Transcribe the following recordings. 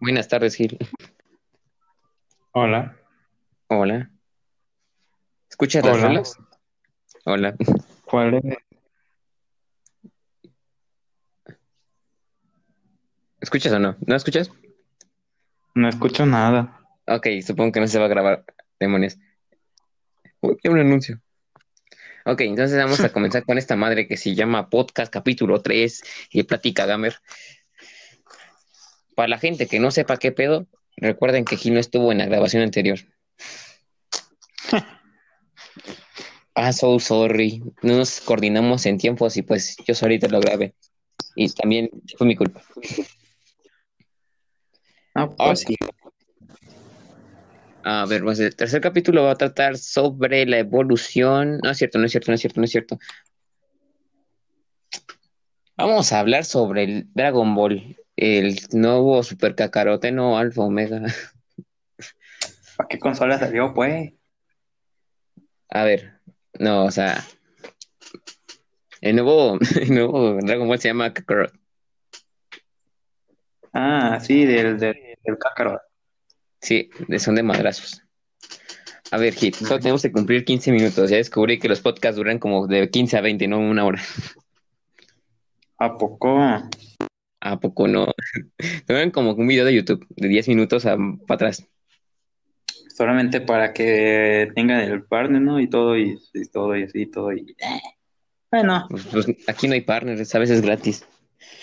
Buenas tardes, Gil. Hola. Hola. ¿Escuchas las rolas? Hola. ¿Cuál es? ¿Escuchas o no? ¿No escuchas? No escucho nada. Ok, supongo que no se va a grabar. Demonios. Uy, qué un anuncio. Ok, entonces vamos a comenzar con esta madre que se llama Podcast Capítulo 3 y Plática Gamer. Para la gente que no sepa qué pedo, recuerden que Gil no estuvo en la grabación anterior. Ah, so sorry. No nos coordinamos en tiempos y pues yo solito lo grabé. Y también fue mi culpa. Ah, Ah, pues sí. A ver, pues el tercer capítulo va a tratar sobre la evolución. No es cierto, no es cierto, no es cierto, no es cierto. Vamos a hablar sobre el Dragon Ball, el nuevo Super Kakarote, no Alfa Omega. ¿Para qué consola salió, pues? A ver, no, o sea, el nuevo, el nuevo Dragon Ball se llama Kakarot. Ah, sí, del, del, del Kakarot. Sí, son de madrazos. A ver, Hit, solo tenemos que cumplir 15 minutos. Ya descubrí que los podcasts duran como de 15 a 20, no una hora. ¿A poco? ¿A poco no? Duran como un video de YouTube de 10 minutos para atrás. Solamente para que tengan el partner, ¿no? Y todo, y, y todo, y así, todo. Y... eh. Bueno, Pues, pues, aquí no hay partners, a veces es gratis.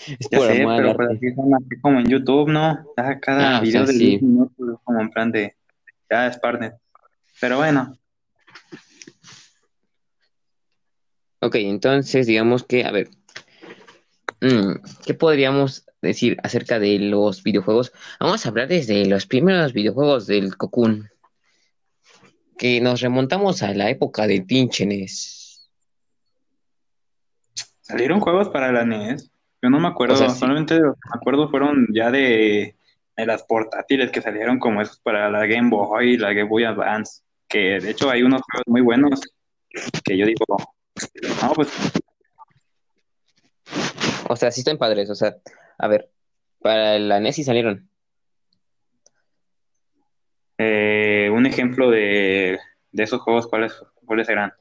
Es ya por sé, amor al pero así son así como en YouTube, ¿no? Ya cada Ah, o video sea, de sí. 10 minutos, como en plan de, ya es partner. Pero bueno, Ok, entonces digamos que, a ver, ¿qué podríamos decir acerca de los videojuegos? Vamos a hablar desde los primeros videojuegos del Cocoon, que nos remontamos a la época del pinche E NES. salieron juegos para la NES. Yo no me acuerdo, O sea, sí. solamente los que me acuerdo fueron ya de, de las portátiles que salieron como esos para la Game Boy y la Game Boy Advance. Que de hecho hay unos juegos muy buenos que yo digo, no, pues O sea, sí están padres, o sea, a ver, para la NES sí salieron. eh, un ejemplo de, de esos juegos, ¿cuáles, cuáles serán?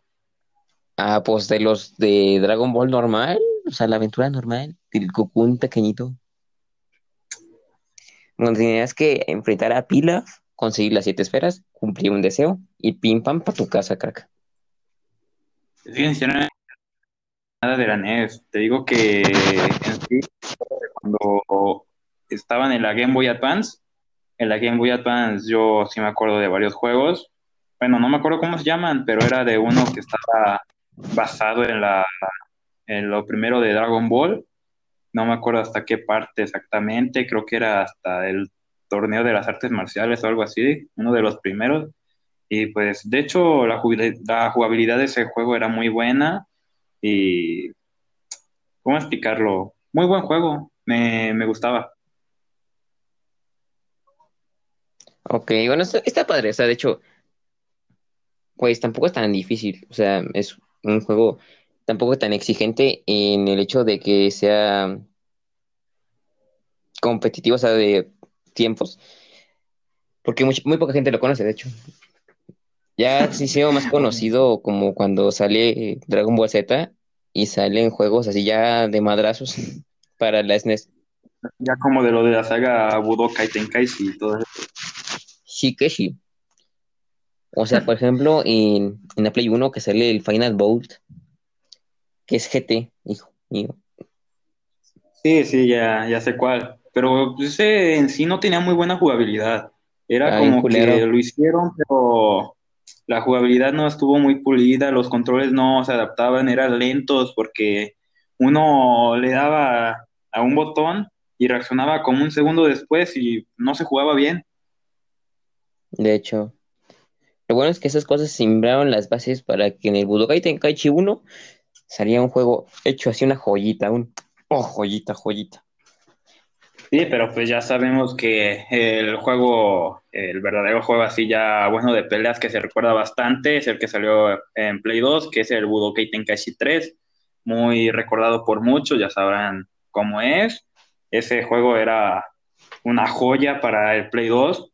Ah, pues de los de Dragon Ball normal, o sea, la aventura normal, del Cocoon pequeñito. Donde tenías que enfrentar a Pilaf, conseguir las siete esferas, cumplir un deseo y pim pam para tu casa, crack. Siquiera nada de la NES. Te digo que en cuando estaban en la Game Boy Advance, en la Game Boy Advance yo sí me acuerdo de varios juegos. Bueno, no me acuerdo cómo se llaman, pero era de uno que estaba basado en la en lo primero de Dragon Ball. No me acuerdo hasta qué parte exactamente, creo que era hasta el torneo de las artes marciales o algo así, uno de los primeros. Y pues, de hecho, la jugabilidad de ese juego era muy buena y, ¿cómo explicarlo? Muy buen juego, me, me gustaba. Ok, bueno, está, está padre, o sea, de hecho, pues tampoco es tan difícil, o sea, es un juego tampoco tan exigente en el hecho de que sea competitivo, o sea, de tiempos, porque much- muy poca gente lo conoce, de hecho. Ya sí se más conocido como cuando sale Dragon Ball Z y salen juegos así ya de madrazos para la SNES. Ya como de lo de la saga Budokai Tenkaichi y todo eso. Sí que sí. O sea, por ejemplo, en, en la Play 1 que sale el Final Bolt, que es GT, hijo mío. Sí, sí, ya, ya sé cuál. Pero pues, ese en sí no tenía muy buena jugabilidad. Era como culero. que lo hicieron, pero la jugabilidad no estuvo muy pulida, los controles no se adaptaban, eran lentos porque uno le daba a un botón y reaccionaba como un segundo después y no se jugaba bien. De hecho. Lo bueno es que esas cosas sembraron las bases para que en el Budokai Tenkaichi 1 saliera un juego hecho así una joyita, un oh, joyita, joyita. Sí, pero pues ya sabemos que el juego, el verdadero juego así ya bueno de peleas que se recuerda bastante es el que salió en Play 2, que es el Budokai Tenkaichi 3, muy recordado por muchos, ya sabrán cómo es. Ese juego era una joya para el Play 2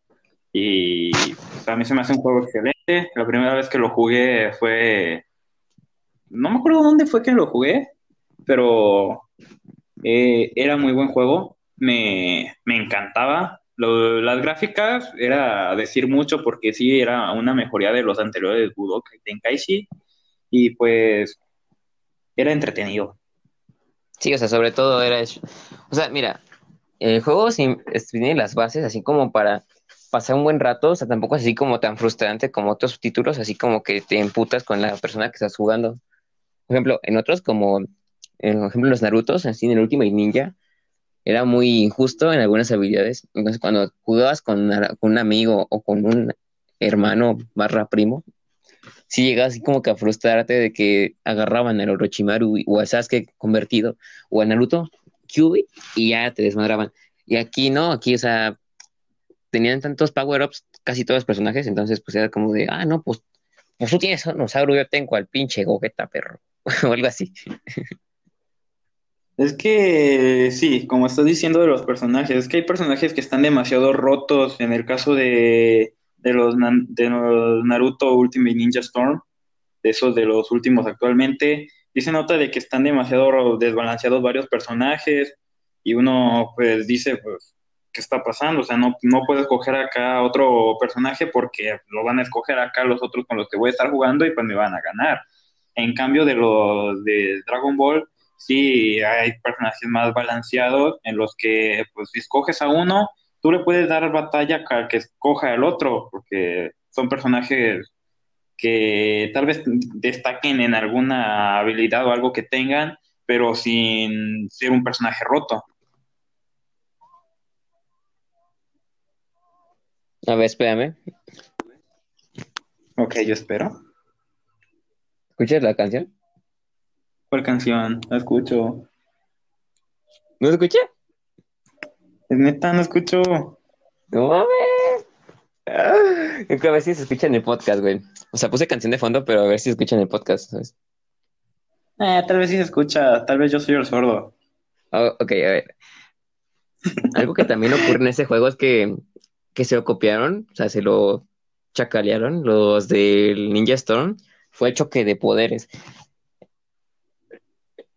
y a mí se me hace un juego excelente. La primera vez que lo jugué fue, no me acuerdo dónde fue que lo jugué, pero eh, era muy buen juego, me, encantaba. las gráficas era decir mucho porque sí era una mejoría de los anteriores Budokai Tenkaichi y pues era entretenido. Sí, o sea, sobre todo era. O sea, mira, el juego tiene las bases así como para pasar un buen rato, o sea, tampoco es así como tan frustrante como otros títulos, así como que te emputas con la persona que estás jugando. Por ejemplo, en otros como, en ejemplo, los Narutos, así en el último Ninja, era muy injusto en algunas habilidades. Entonces, cuando jugabas con, un amigo o con un hermano barra primo, sí llegabas así como que a frustrarte de que agarraban al Orochimaru o a Sasuke convertido o a Naruto Kyuubi y ya te desmadraban. Y aquí no, aquí, o sea, tenían tantos power-ups casi todos los personajes, entonces pues era como de, ah, no, pues, pues tú tienes a dinosaurio, yo tengo al pinche Gogeta, perro, o algo así. Es que sí, como estás diciendo de los personajes, es que hay personajes que están demasiado rotos. En el caso de, de, los, de los Naruto Ultimate Ninja Storm, de esos de los últimos actualmente, y se nota de que están demasiado desbalanceados varios personajes. Y uno pues dice, pues, qué está pasando. O sea, no, no puedo escoger acá otro personaje porque lo van a escoger acá los otros con los que voy a estar jugando y pues me van a ganar. En cambio de los de Dragon Ball, sí hay personajes más balanceados en los que pues si escoges a uno, tú le puedes dar batalla al que escoja al otro, porque son personajes que tal vez destaquen en alguna habilidad o algo que tengan, pero sin ser un personaje roto. A ver, espérame. Ok, yo espero. ¿Escuchas la canción? ¿Cuál canción? La escucho. ¿No escuché? Es neta, no escucho. No mames. Ah, a ver si se escucha en el podcast, güey. O sea, puse canción de fondo, pero a ver si se escucha en el podcast, ¿sabes? Eh, tal vez sí se escucha, tal vez yo soy el sordo. Oh, ok, a ver. Algo que también ocurre en ese juego es que que se lo copiaron, o sea, se lo chacalearon los del Ninja Storm, fue choque de poderes.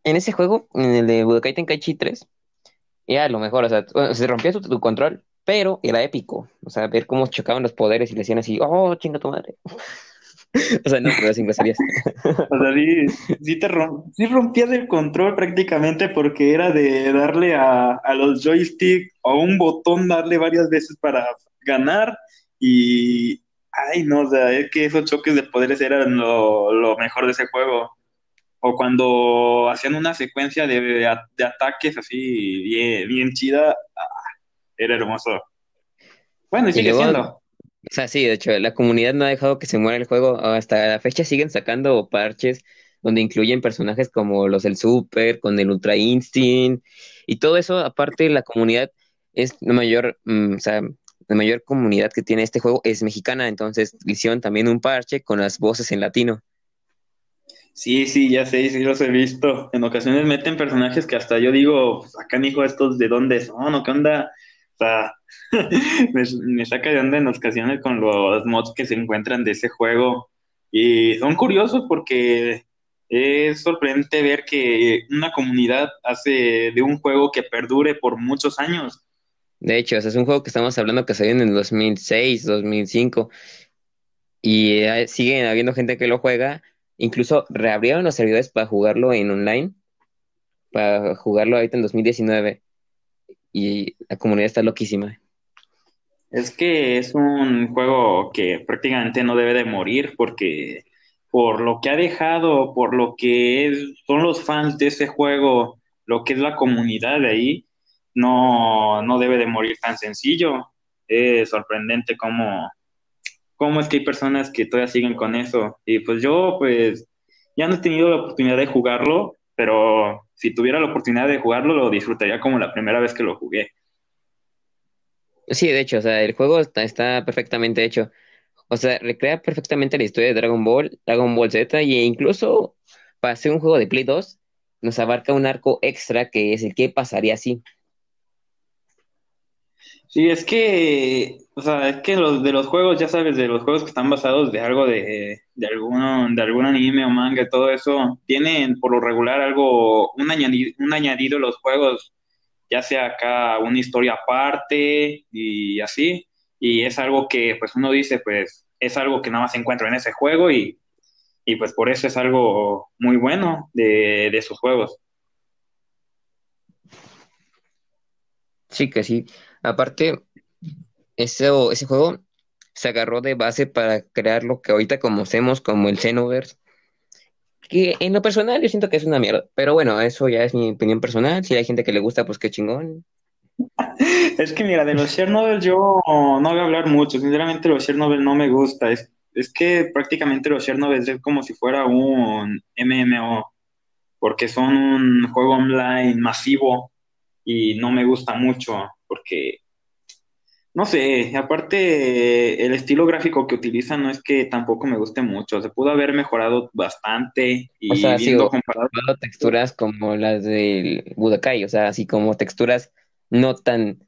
En ese juego, en el de Budokai Tenkaichi 3, era lo mejor, o sea, se rompía tu, control, pero era épico, o sea, ver cómo chocaban los poderes y le decían así, oh, chinga tu madre. o sea, no, pero sin groserías. o sea, sí, te sí rompías el control prácticamente porque era de darle a los joysticks o un botón, darle varias veces para ganar y, ay, no, o sea, es que esos choques de poderes eran lo, mejor de ese juego. O cuando hacían una secuencia de, de, ataques así bien, bien chida, ah, era hermoso. Bueno, y sigue siendo. O sea, sí, de hecho, la comunidad no ha dejado que se muera el juego. Hasta la fecha siguen sacando parches donde incluyen personajes como los del Super, con el Ultra Instinct, y todo eso, aparte, la comunidad es la mayor, mm, o sea, la mayor comunidad que tiene este juego es mexicana, entonces hicieron también un parche con las voces en latino. Sí, sí, ya sé, sí los he visto. En ocasiones meten personajes que hasta yo digo, pues acá, hijo, estos de dónde son, o qué onda. O sea, me, saca de onda en ocasiones con los mods que se encuentran de ese juego. Y son curiosos porque es sorprendente ver que una comunidad hace de un juego que perdure por muchos años. De hecho, es un juego que estamos hablando que salió en el 2006, 2005 y eh, siguen habiendo gente que lo juega. Incluso reabrieron los servidores para jugarlo en online, para jugarlo ahorita en 2019 y la comunidad está loquísima. Es que es un juego que prácticamente no debe de morir porque por lo que ha dejado, por lo que son los fans de ese juego, lo que es la comunidad de ahí, no, no debe de morir tan sencillo. Es sorprendente cómo, cómo es que hay personas que todavía siguen con eso. Y pues yo, pues, ya no he tenido la oportunidad de jugarlo, pero si tuviera la oportunidad de jugarlo, lo disfrutaría como la primera vez que lo jugué. Sí, de hecho, o sea, el juego está, perfectamente hecho. O sea, recrea perfectamente la historia de Dragon Ball, Dragon Ball Z, e incluso para hacer un juego de Play 2, nos abarca un arco extra que es el que pasaría así. Sí, es que, o sea, es que los de los juegos, ya sabes, de los juegos que están basados de algo de, de alguno, de algún anime o manga, todo eso, tienen por lo regular algo, un añadido, un añadido los juegos, ya sea acá una historia aparte y así, y es algo que pues uno dice, pues es algo que nada más se encuentra en ese juego y, y pues por eso es algo muy bueno de, de sus juegos. Sí, que sí. Aparte, ese, ese juego se agarró de base para crear lo que ahorita conocemos como el Xenoverse, que en lo personal yo siento que es una mierda, pero bueno, eso ya es mi opinión personal, si hay gente que le gusta, pues qué chingón. Es que mira, de los share yo no voy a hablar mucho, sinceramente los share no me gusta, es, es que prácticamente los share es como si fuera un MMO, porque son un juego online masivo y no me gusta mucho porque, no sé, aparte el estilo gráfico que utilizan no es que tampoco me guste mucho, se pudo haber mejorado bastante y O sea, viendo comparado, texturas como las del Budokai, o sea, así como texturas no tan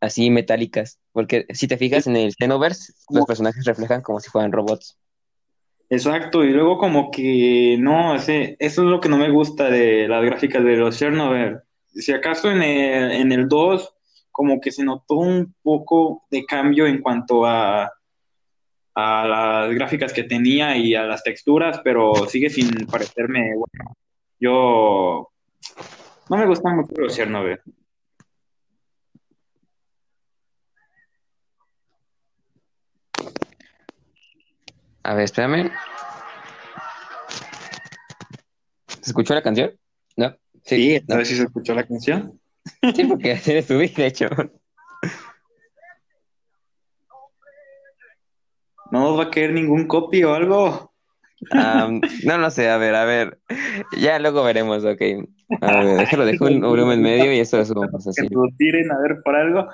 así metálicas, porque si te fijas en el Xenoverse, los personajes reflejan como si fueran robots. exacto, y luego como que no, ese, eso es lo que no me gusta de las gráficas de los Chernobyl. Si acaso en el, en el 2 como que se notó un poco de cambio en cuanto a, a las gráficas que tenía y a las texturas, pero sigue sin parecerme bueno. Yo no me gustan mucho los Chernobyl. A ver, espérame. ¿Se escuchó la canción? No, sí, Sí, a ver si se escuchó la canción. Sí, porque así le subí, de hecho. No nos va a caer ningún copy o algo. Am, no, no sé, a ver, a ver. Ya luego veremos, ok. A ver, déjalo, dejo un volumen medio y eso lo subimos Que así. lo tiren a ver por algo.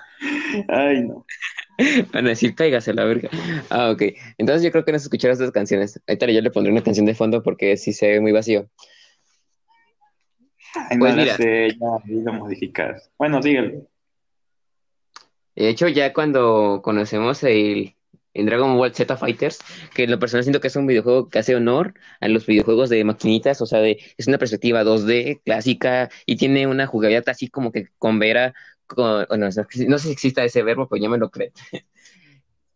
Ay, no. Van a decir, cáigase la verga. Ah, ok. Entonces yo creo que no se escucharon estas canciones. Ahorita yo le pondré una canción de fondo porque sí se ve muy vacío. Ay, Pues no, mira. sé, ya lo modificas. Bueno, síguelo. De hecho, ya cuando conocemos el, en Dragon Ball Z Fighters, que en lo personal siento que es un videojuego que hace honor a los videojuegos de maquinitas, o sea, de, es una perspectiva 2D clásica y tiene una jugabilidad así como que con Vera, con, no sé no sé si exista ese verbo, pero yo me lo creo.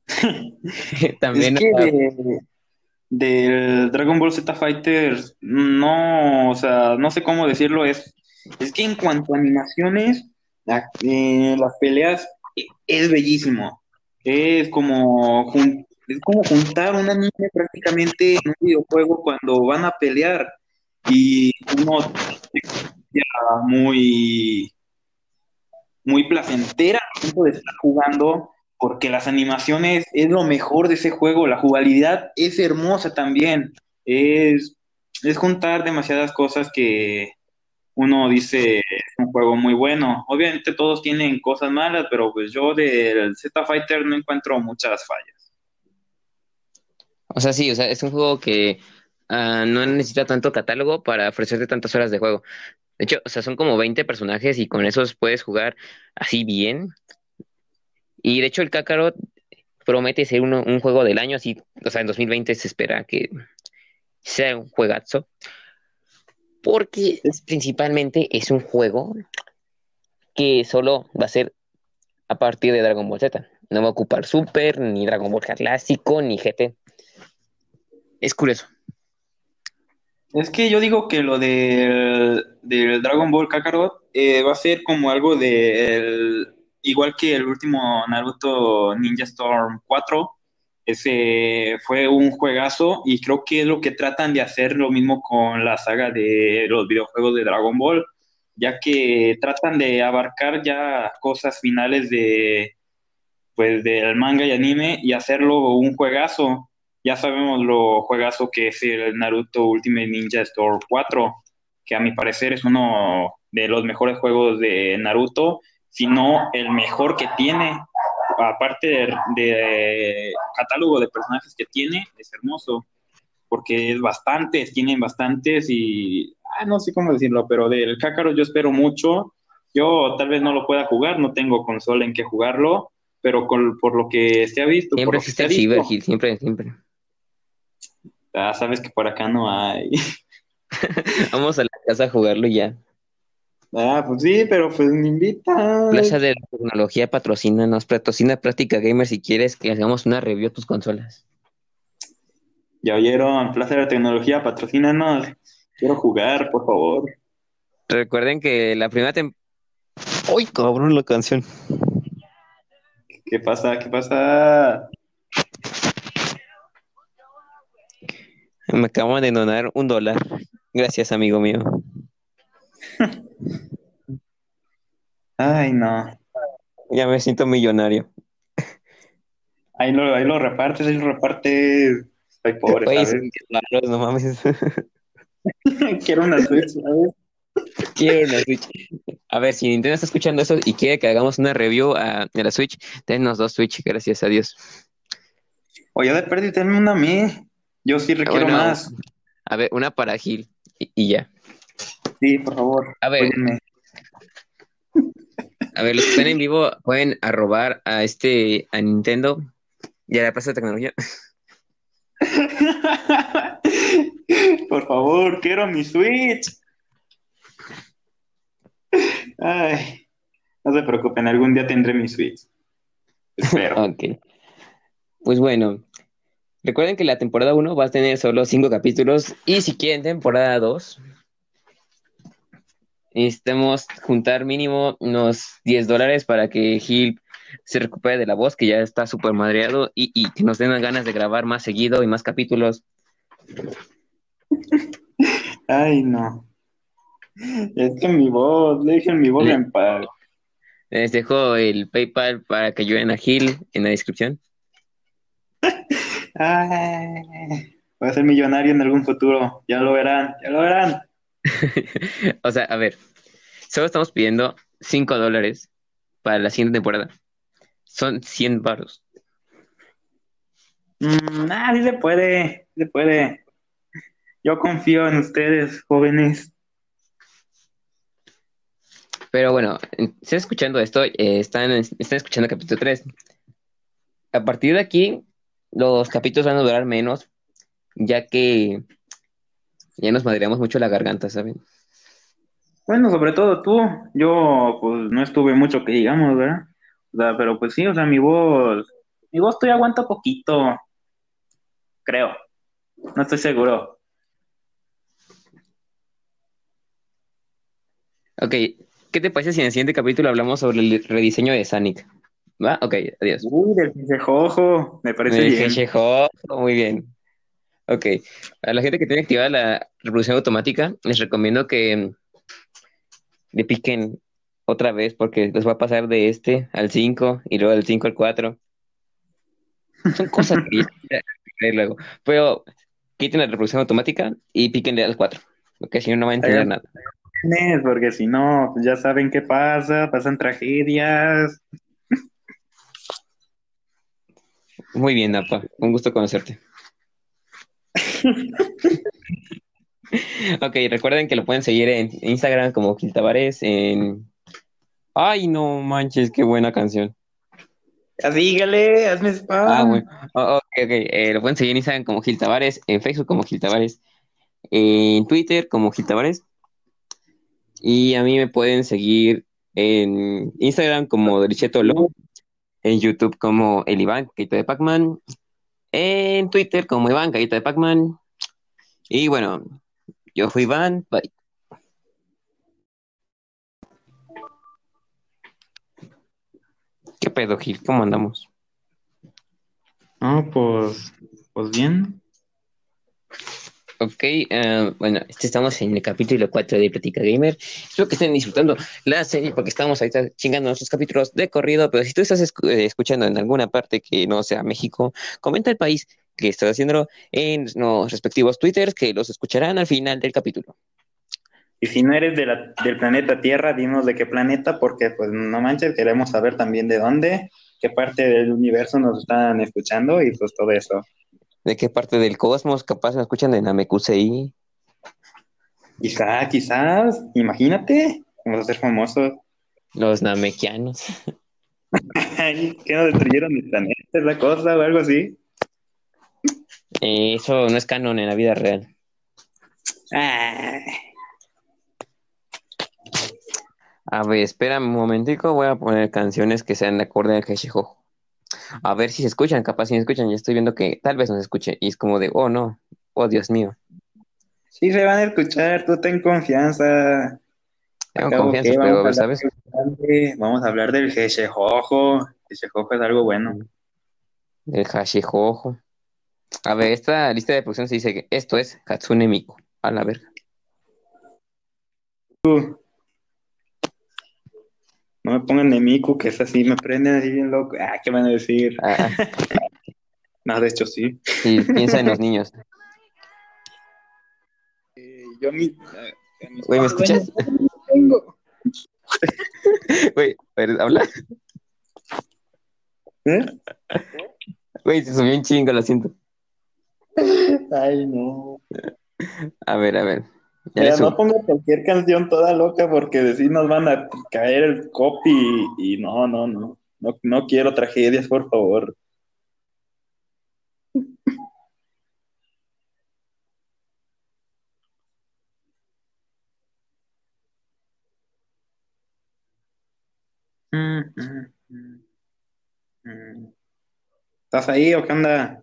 También, Es que del Dragon Ball Z Fighters, no, o sea, no sé cómo decirlo, es, es que en cuanto a animaciones, eh, las peleas eh, es bellísimo. Es como, es como juntar un anime prácticamente en un videojuego cuando van a pelear y uno ya muy, muy placentera al momento de estar jugando, porque las animaciones es lo mejor de ese juego, la jugabilidad es hermosa también, es, es juntar demasiadas cosas que uno dice es un juego muy bueno. Obviamente todos tienen cosas malas, pero pues yo del Z Fighter no encuentro muchas fallas. o sea, sí, o sea, es un juego que ah, no necesita tanto catálogo para ofrecerte tantas horas de juego. De hecho, o sea, son como 20 personajes y con esos puedes jugar así bien. Y de hecho, el Kakarot promete ser uno- un juego del año, así, o sea, en 2020 se espera que sea un juegazo, porque es- principalmente es un juego que solo va a ser a partir de Dragon Ball Z. No va a ocupar Super, ni Dragon Ball Clásico, ni GT. Es curioso. Es que yo digo que lo del, del Dragon Ball Kakarot eh, va a ser como algo de igual que el último Naruto Ninja Storm 4, ese fue un juegazo y creo que es lo que tratan de hacer lo mismo con la saga de los videojuegos de Dragon Ball, ya que tratan de abarcar ya cosas finales de pues del manga y anime y hacerlo un juegazo. Ya sabemos lo juegazo que es el Naruto Ultimate Ninja Storm 4, que a mi parecer es uno de los mejores juegos de Naruto, si no el mejor que tiene. Aparte de, de catálogo de personajes que tiene, es hermoso, porque es bastantes, tienen bastantes y, ah, no sé cómo decirlo, pero del Kakarot yo espero mucho Yo tal vez no lo pueda jugar, no tengo consola en que jugarlo, pero con, por lo que se ha visto. Siempre existe el visto, Cyber Hill, siempre, siempre. ah, sabes que por acá no hay. Vamos a la casa a jugarlo ya. Ah, pues sí, pero pues me invitan. Plaza de la Tecnología patrocina, nos patrocina Práctica Gamer si quieres que hagamos una review de tus consolas. Ya oyeron, Plaza de la Tecnología, patrocínanos. Quiero jugar, por favor. Recuerden que la primera temporada... ¡Uy, cabrón, la canción! ¿Qué pasa? ¿Qué pasa? Me acaban de donar un dólar. Gracias, amigo mío. Ay, no. Ya me siento millonario. Ahí lo, ahí lo repartes, ahí lo repartes. Soy pobre, Oye, ¿sabes? son 10 varos, no mames. Quiero una Switch, ¿sabes? Quiero una Switch. A ver, si Nintendo está escuchando eso y quiere que hagamos una review a, de la Switch, denos dos Switch, gracias a Dios. Oye, de perdí, tenme una a mí. Yo sí requiero Bueno, más. A ver, una para Gil y, y ya. Sí, por favor. A ver. óyeme. A ver, los que están en vivo pueden arrobar a este, a Nintendo y a la Plaza de Tecnología. Por favor, quiero mi Switch. Ay, no se preocupen, algún día tendré mi Switch. Espero. Ok. Pues bueno, recuerden que la temporada 1 va a tener solo 5 capítulos y si quieren temporada 2, necesitamos juntar mínimo unos 10 dólares para que Gil se recupere de la voz, que ya está súper madreado, y, y que nos den las ganas de grabar más seguido y más capítulos. Ay, no. Es que mi voz, dejen mi voz Le- en paz. Les dejo el PayPal para que ayuden a Gil en la descripción. Ay, voy a ser millonario en algún futuro. Ya lo verán, ya lo verán. O sea, a ver, solo estamos pidiendo 5 dólares para la siguiente temporada. Son 100 baros. Mm, ah, sí se puede, sí se puede. Yo confío en ustedes, jóvenes. Pero bueno, en- están escuchando esto, eh, están, están escuchando el capítulo 3. A partir de aquí, los capítulos van a durar menos, ya que ya nos madreamos mucho la garganta, ¿saben? Bueno, sobre todo tú. Yo, pues, no estuve mucho que digamos, ¿verdad? O sea, pero pues sí, o sea, mi voz, mi voz todavía aguanta poquito. Creo. No estoy seguro. Ok, ¿qué te parece si en el siguiente capítulo hablamos sobre el rediseño de Sonic? ¿Va? Ok, adiós. Uy, del pincejojo, me parece Me bien. dije, "Jejo", muy bien. Ok, a la gente que tiene activada la reproducción automática, les recomiendo que le piquen otra vez porque les va a pasar de este al 5 y luego del 5 al 4. Son cosas que ya luego. Pero quiten la reproducción automática y píquenle al 4, porque si no, no van a entender nada. Porque si no, ya saben qué pasa, pasan tragedias. Muy bien, Napa. Un gusto conocerte. Ok, recuerden que lo pueden seguir en Instagram como Gil Tavares, en... Ay, no manches, qué buena canción. Dígale, hazme spam. Ah, bueno. Oh, ok, ok. Eh, lo pueden seguir en Instagram como Gil Tavares, en Facebook como Gil Tavares, en Twitter como Gil Tavares. Y a mí me pueden seguir en Instagram como Doricheto Lo, en YouTube como El Iván, Caíta de Pac-Man, en Twitter como Iván, Caíta de Pac-Man. Y bueno, yo fui Iván, bye. ¿Qué pedo, Gil? ¿Cómo andamos? No, pues, pues bien. Ok, eh, bueno, este estamos en el capítulo 4 de Platica Gamer. Espero que estén disfrutando la serie porque estamos ahorita chingando nuestros capítulos de corrido, pero si tú estás eh, escuchando en alguna parte que no sea México, comenta el país que estás haciéndolo en los respectivos twitters que los escucharán al final del capítulo. Y si no eres del planeta Tierra, dinos de qué planeta, porque pues no manches, queremos saber también de dónde, qué parte del universo nos están escuchando y pues todo eso. ¿De qué parte del cosmos? Capaz me escuchan de Namekusei. Quizá, quizás, imagínate, vamos a ser famosos. Los namekianos. ¿Qué no destruyeron el planeta? ¿Es la cosa o algo así? Eh, eso no es canon en la vida real. Ay. A ver, espera un momentico, voy a poner canciones que sean de acorde al Heshijojo. A ver si se escuchan, capaz si me escuchan, ya estoy viendo que tal vez no se escuche. Y es como de, oh no, oh Dios mío. Sí, se van a escuchar, tú ten confianza. Tengo confianza, pero, vamos a ¿sabes? de- Vamos a hablar del Geshejojo. Geshejojo es algo bueno. El Hashijojo. A ver, esta lista de producción se dice que esto es Katsune Miku. A la verga. No me pongan de Miku, que es así, me prenden así bien loco. Ah, ¿qué van a decir? Ah, No, de hecho sí. sí, piensa en los niños. Eh, yo mi, eh, en mis Güey, ¿me escuchas? tengo. Güey, habla. ¿Eh? Güey, se subió un chingo, lo siento. Ay, no. A ver, a ver. No ponga cualquier canción toda loca porque de sí nos van a caer el copy y, no, no, no, no. No quiero tragedias, por favor. Mm, mm, mm. ¿Estás ahí o qué onda?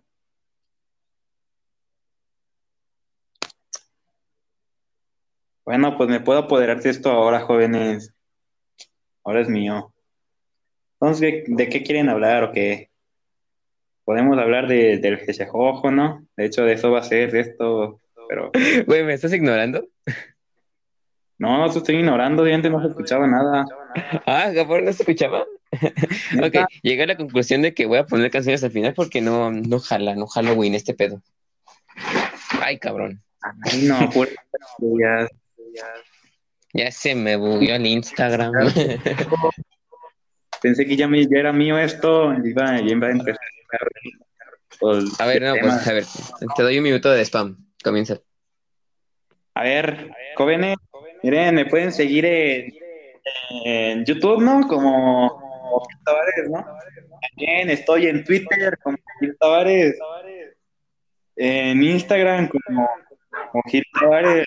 Bueno, pues me puedo apoderar de esto ahora, jóvenes. Ahora es mío. Entonces, ¿de, de qué quieren hablar o qué? Podemos hablar de, del Geshejojo, ¿no? De hecho, de eso va a ser esto, pero Güey, ¿me estás ignorando? no, no te estoy ignorando, yo antes no se escuchaba nada. Ah, Gabor, ¿no se escuchaba? Ok, llegué a la conclusión de que voy a poner canciones al final porque no, no jala, no Halloween este pedo. Ay, cabrón. Ay, no, pura ya, Ya se me bugueó el Instagram. Pensé que ya, me, ya era mío esto, iba, ya iba a empezar. A ver, no, pues a ver, te doy un minuto de spam. Comienza. A ver, jóvenes, miren, me pueden seguir en, en YouTube, ¿no? Como Tavares, ¿no? También estoy en Twitter como Gil Tavares, en Instagram como, como Gil Tavares.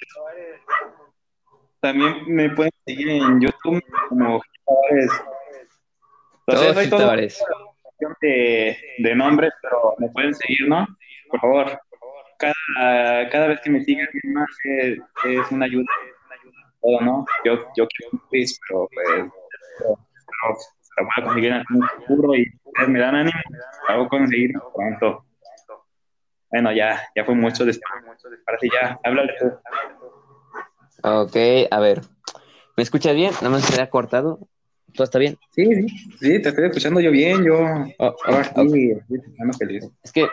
También me pueden seguir en YouTube como Gil Tavares. Entonces, Gil todo de, de nombres, pero me pueden seguir, ¿no? Por favor. Cada, cada vez que me sigan más es, es una ayuda. Todo, ¿no? Yo, yo quiero un quiz, pero pues pero, pero lo voy a conseguir en un futuro y ustedes me dan ánimo, lo hago conseguir pronto. Bueno, ya, ya fue mucho de Ahora sí ya, háblale. Ok, a ver. ¿Me escuchas bien? Nada más se ha cortado. ¿Todo está bien? Sí, sí, sí, te estoy escuchando yo bien, yo Oh, ahora oh, sí, feliz. Es que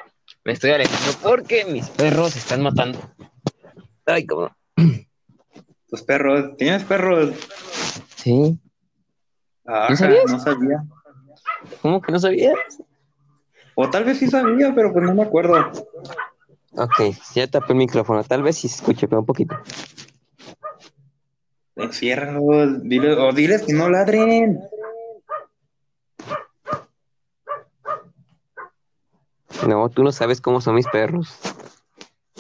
me estoy alejando porque mis perros se están matando. Ay, cabrón. Tus perros, ¿tienes perros? Sí. Ajá, sabías? No sabía. ¿Cómo que no sabías? O tal vez sí sabía, pero pues no me acuerdo. Ok, ya tapé el micrófono. Tal vez sí se escuche, pero un poquito. Enciérralos, dile, o diles que no ladren. No, tú no sabes cómo son mis perros.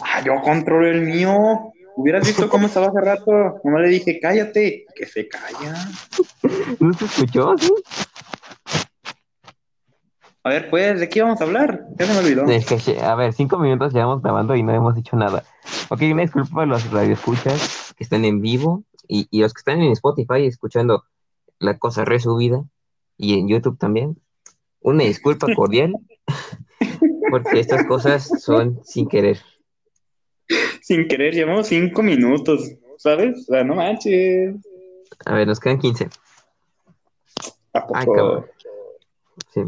Ah, yo controlo el mío. Hubieras visto cómo estaba hace rato. No le dije, cállate. Que se calla. ¿No se escuchó? ¿Sí? A ver, pues, ¿de qué vamos a hablar? Ya se me olvidó. A ver, cinco minutos llevamos grabando y no hemos dicho nada. Ok, una disculpa a los radioescuchas que están en vivo y, y los que están en Spotify escuchando la cosa resubida y en YouTube también. Una disculpa cordial porque estas cosas son sin querer. Sin querer, llevamos cinco minutos, ¿sabes? O sea, no manches. A ver, nos quedan 15. ¿A poco? Ay, cabrón. Sí.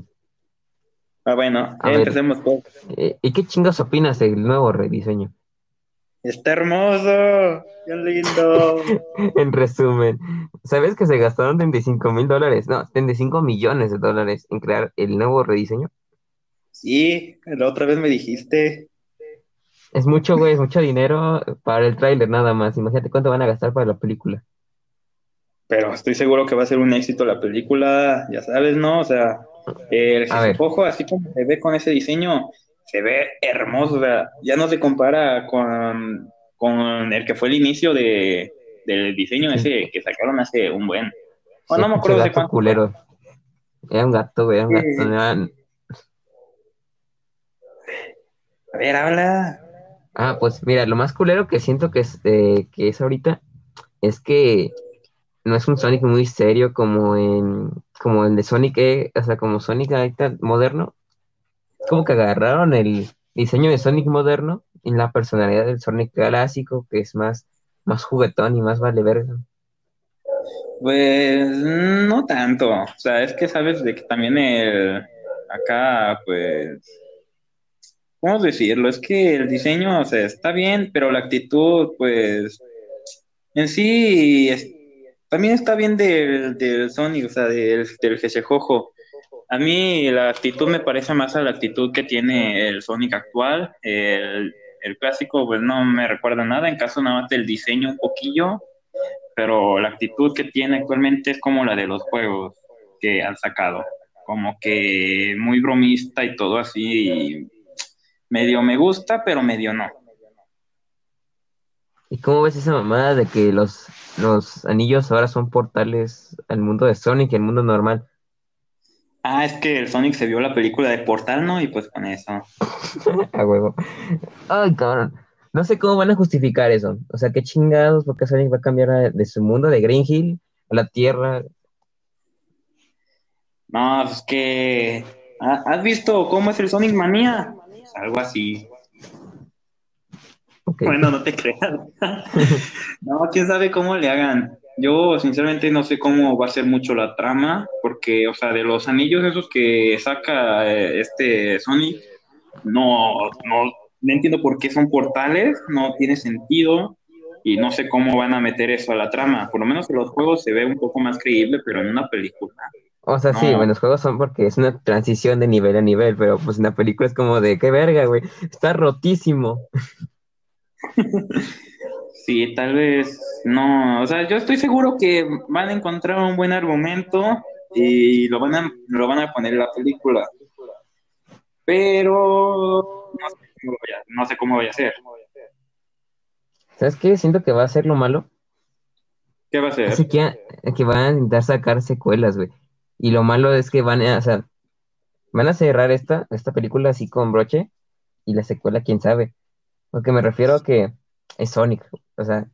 Ah, bueno, A ya ver. empecemos pues. Eh, ¿Y qué chingas opinas del nuevo rediseño? Está hermoso, bien lindo. En resumen, ¿sabes que se gastaron 35 mil dólares? No, 35 millones de dólares en crear el nuevo rediseño. Sí, la otra vez me dijiste. Es mucho, güey, es mucho dinero para el tráiler nada más. Imagínate cuánto van a gastar para la película. pero estoy seguro que va a ser un éxito la película, ya sabes, ¿no? O sea, el ojo, así como se ve con ese diseño, se ve sea, ya no se compara con, con el que fue el inicio de, del diseño ese que sacaron hace un buen. no me acuerdo de cuánto. Culero. Era un gato, güey, era un gato. A ver, habla. Ah, pues mira, lo más culero que siento que es, eh, que es ahorita es que no es un Sonic muy serio como en como el de Sonic, e, o sea, como Sonic ahorita moderno. Como que agarraron el diseño de Sonic moderno y la personalidad del Sonic clásico, que es más, más juguetón y más vale verga. Pues no tanto. O sea, es que sabes de que también el acá, pues, ¿cómo decirlo? Es que el diseño, o sea, está bien, pero la actitud, pues, en sí también está bien del, del Sonic, o sea, del, del Jojo. A mí la actitud me parece más a la actitud que tiene el Sonic actual. El, clásico, pues no me recuerda nada, en caso nada más del diseño un poquillo, pero la actitud que tiene actualmente es como la de los juegos que han sacado. Como que muy bromista y todo así. medio me gusta, pero medio no. ¿Y cómo ves esa mamada de que los, los anillos ahora son portales al mundo de Sonic y al mundo normal? Ah, es que el Sonic se vio la película de Portal, ¿no? Y pues con eso. a huevo. Ay, cabrón. No sé cómo van a justificar eso. O sea, qué chingados, porque Sonic va a cambiar de su mundo, de Green Hill, a la Tierra. No, es que. ¿Has visto cómo es el Sonic Manía? algo así. Bueno, no te creas. no, quién sabe cómo le hagan. Yo sinceramente no sé cómo va a ser mucho la trama, porque, o sea, de los anillos esos que saca eh, este Sonic, no, no, no entiendo por qué son portales, no tiene sentido y no sé cómo van a meter eso a la trama. Por lo menos en los juegos se ve un poco más creíble, pero en una película. O sea, sí, bueno, los juegos son porque es una transición de nivel a nivel, pero pues en la película es como de qué verga, güey, está rotísimo. sí, tal vez no, o sea, yo estoy seguro que van a encontrar un buen argumento y lo van a, lo van a poner en la película. Pero no sé cómo vaya, a ser. ¿Sabes qué? Siento que va a ser lo malo. ¿Qué va a ser? que, que van a intentar sacar secuelas, güey. Y lo malo es que van a, o sea, van a cerrar esta, esta película así con broche y la secuela, quién sabe. Porque me refiero a que es Sonic. O sea,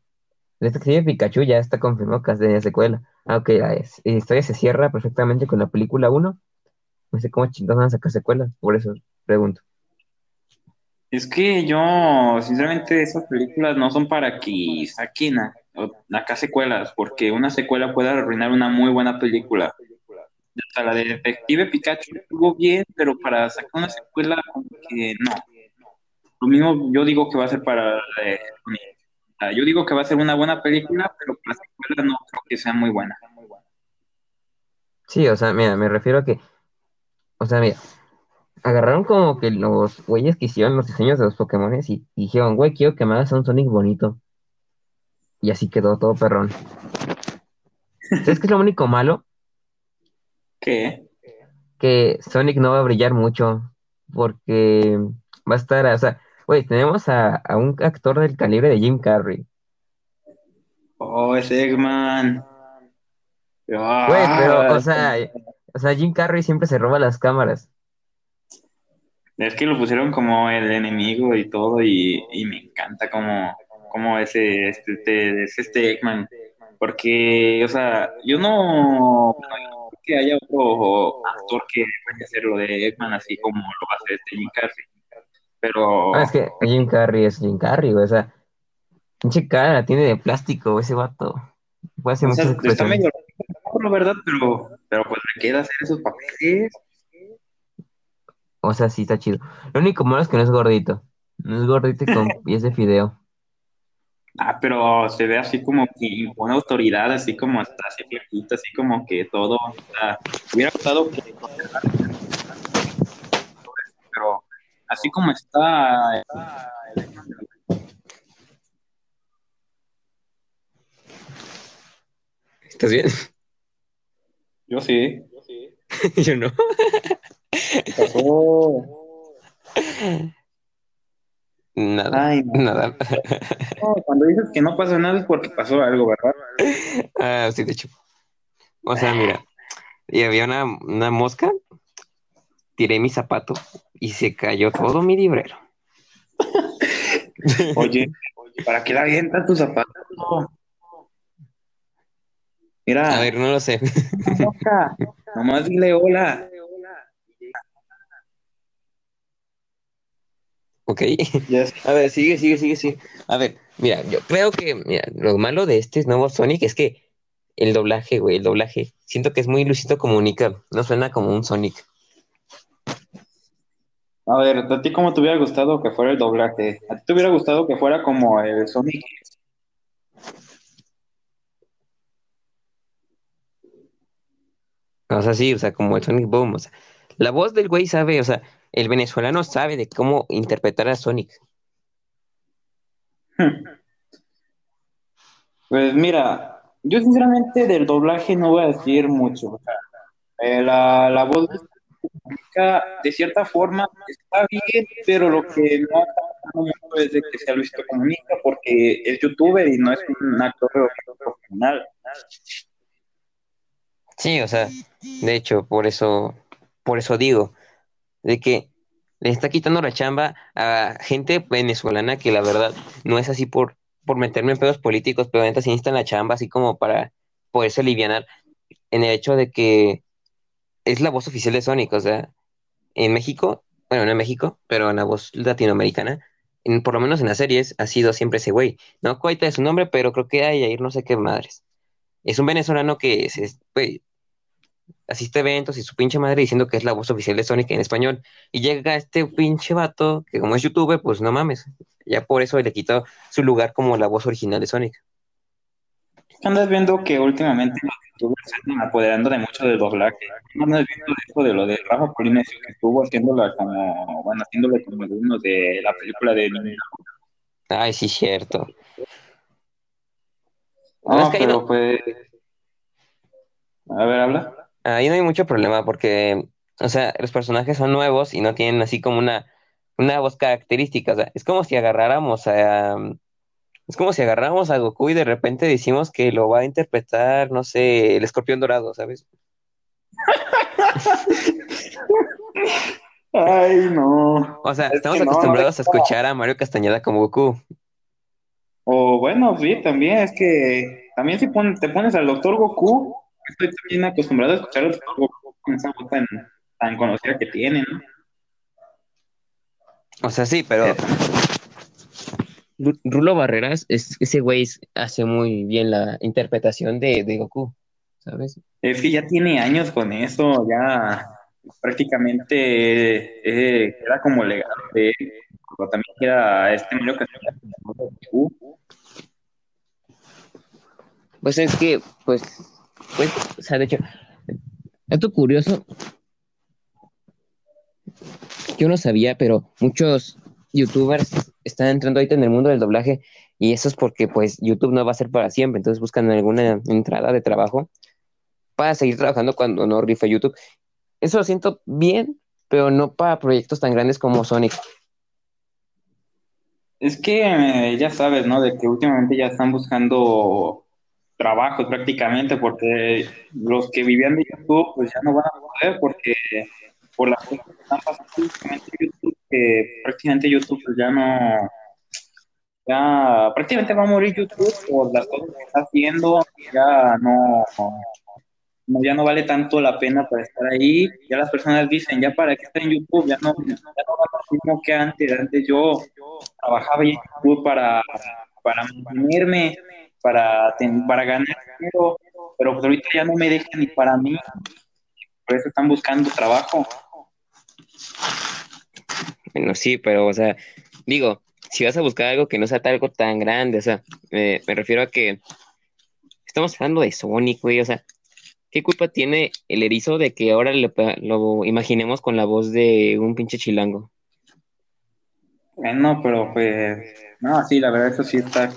detective Pikachu ya está confirmado que de secuela. Aunque ah, la historia se cierra perfectamente con la película 1. No sé cómo chingados van a sacar secuelas, por eso pregunto. Es que yo, sinceramente, esas películas no son para que saquen acá secuelas, porque una secuela puede arruinar una muy buena película. Sea, la de Detective Pikachu estuvo bien, pero para sacar una secuela, como que no. Lo mismo yo digo que va a ser para eh, yo digo que va a ser una buena película, pero la secuela no creo que sea muy buena. Sí, o sea, mira, me refiero a que, o sea, mira, agarraron como que los güeyes que hicieron los diseños de los Pokémon y, dijeron, güey, quiero que me hagas un Sonic bonito. Y así quedó todo perrón. ¿Sabes qué es lo único malo? ¿Qué? Que Sonic no va a brillar mucho, porque va a estar, o sea, Güey, tenemos a, un actor del calibre de Jim Carrey. Oh, es Eggman. Güey, pero, o sea, o sea, Jim Carrey siempre se roba las cámaras. Es que lo pusieron como el enemigo y todo, y, me encanta como, como ese, este, este, es este Eggman. Porque, o sea, yo no, no que haya otro actor que vaya a hacer lo de Eggman así como lo va a hacer este Jim Carrey. Pero. Ah, es que Jim Carrey es Jim Carrey, güey. O sea, pinche cara tiene de plástico ese vato. Puede hacer o sea, está medio la verdad, pero, pero pues le queda hacer esos papeles. O sea, sí está chido. Lo único malo es que no es gordito. No es gordito y con pies de fideo. Ah, pero se ve así como que impone autoridad, así como hasta así flaquito, así como que todo. O sea, hubiera gustado que. Así como está. ¿Estás bien? Yo sí. Yo no. ¿Qué pasó? Nada. Ay, no. Nada. No, cuando dices que no pasa nada es porque pasó algo, ¿verdad? Ah, sí, de hecho. O sea, mira, y había una, una mosca, tiré mi zapato y se cayó todo mi librero. Oye, ¿para qué la avientas tus zapatos? Mira, A ver, no lo sé. nomás dile hola. Ok. A ver, sigue, sigue, sigue, sigue. A ver, mira, yo creo que, mira, lo malo de este nuevo Sonic es que el doblaje, güey, el doblaje, siento que es muy Luisito Comunica, no suena como un Sonic. A ver, ¿a ti cómo te hubiera gustado que fuera el doblaje? ¿A ti te hubiera gustado que fuera como el Sonic? O sea, sí, o sea, como el Sonic Boom, o sea, la voz del güey sabe, o sea, el venezolano sabe de cómo interpretar a Sonic. Pues mira, yo sinceramente del doblaje no voy a decir mucho. O sea, eh, la, la voz de cierta forma está bien, pero lo que no está mucho es de que sea Luisito Comunica, porque es youtuber y no es un actor profesional. Sí, o sea, de hecho, por eso, por eso digo, de que le está quitando la chamba a gente venezolana que la verdad no es así por, por meterme en pedos políticos, pero neta sí necesitan la chamba así como para poderse alivianar en el hecho de que es la voz oficial de Sonic, o sea, en México, bueno, no en México, pero en la voz latinoamericana, por lo menos en las series, ha sido siempre ese güey. No cuenta de su nombre, pero creo que hay ahí no sé qué madres. Es un venezolano que asiste a eventos y su pinche madre diciendo que es la voz oficial de Sonic en español. Y llega este pinche vato, que como es youtuber, pues no mames. Ya por eso le quitó su lugar como la voz original de Sonic. Andas viendo que últimamente los youtubers se están apoderando de mucho del doblaje. ¿No Andas viendo eso de lo de Rafa Polinesio que estuvo haciéndola como, bueno, haciéndole como uno de la película de. Ay, sí, cierto. No, Es que ahí pero no- pues. A ver, habla. Ahí no hay mucho problema porque, o sea, los personajes son nuevos y no tienen así como una, una voz característica. O sea, es como si agarráramos a... Es como si agarráramos a Goku y de repente decimos que lo va a interpretar, no sé, el escorpión dorado, ¿sabes? Ay, no. O sea, Es estamos que no, no acostumbrados a escuchar a Mario Castañeda como Goku. O bueno, sí, también es que también si pon- te pones al Doctor Goku, estoy también acostumbrado a escuchar al Doctor Goku con esa voz tan, tan conocida que tiene, ¿no? O sea, sí, pero Ru- Rulo Barreras, es, ese güey hace muy bien la interpretación de, de Goku, ¿sabes? Es que ya tiene años con eso, ya prácticamente eh, era como legado de él, pero también era este Castañeda como Goku. Pues es que, pues, pues, o sea, de hecho, dato curioso, yo no sabía, pero muchos youtubers están entrando ahorita en el mundo del doblaje y eso es porque, pues, YouTube no va a ser para siempre, entonces buscan alguna entrada de trabajo para seguir trabajando cuando no rife YouTube. Eso lo siento bien, pero no para proyectos tan grandes como Sonic. Es que eh, ya sabes, ¿no? De que últimamente ya están buscando trabajos prácticamente porque los que vivían de YouTube pues ya no van a poder porque por las cosas que están pasando últimamente en YouTube, que prácticamente YouTube pues ya no, ya prácticamente va a morir YouTube por las cosas que está haciendo, ya no, ya no vale tanto la pena para estar ahí, ya las personas dicen, ya para qué estar en YouTube, ya no, ya no va lo mismo que antes, antes yo trabajaba en YouTube para, para mantenerme, para, para ganar dinero, pero pues ahorita ya no me dejan ni para mí, por eso están buscando trabajo. Bueno, sí, pero, o sea, digo, si vas a buscar algo que no sea algo tan grande, o sea, me, me refiero a que estamos hablando de Sonic, güey, o sea, ¿qué culpa tiene el erizo de que ahora pa- lo imaginemos con la voz de un pinche chilango? Bueno, pero pues No, sí, la verdad, eso sí está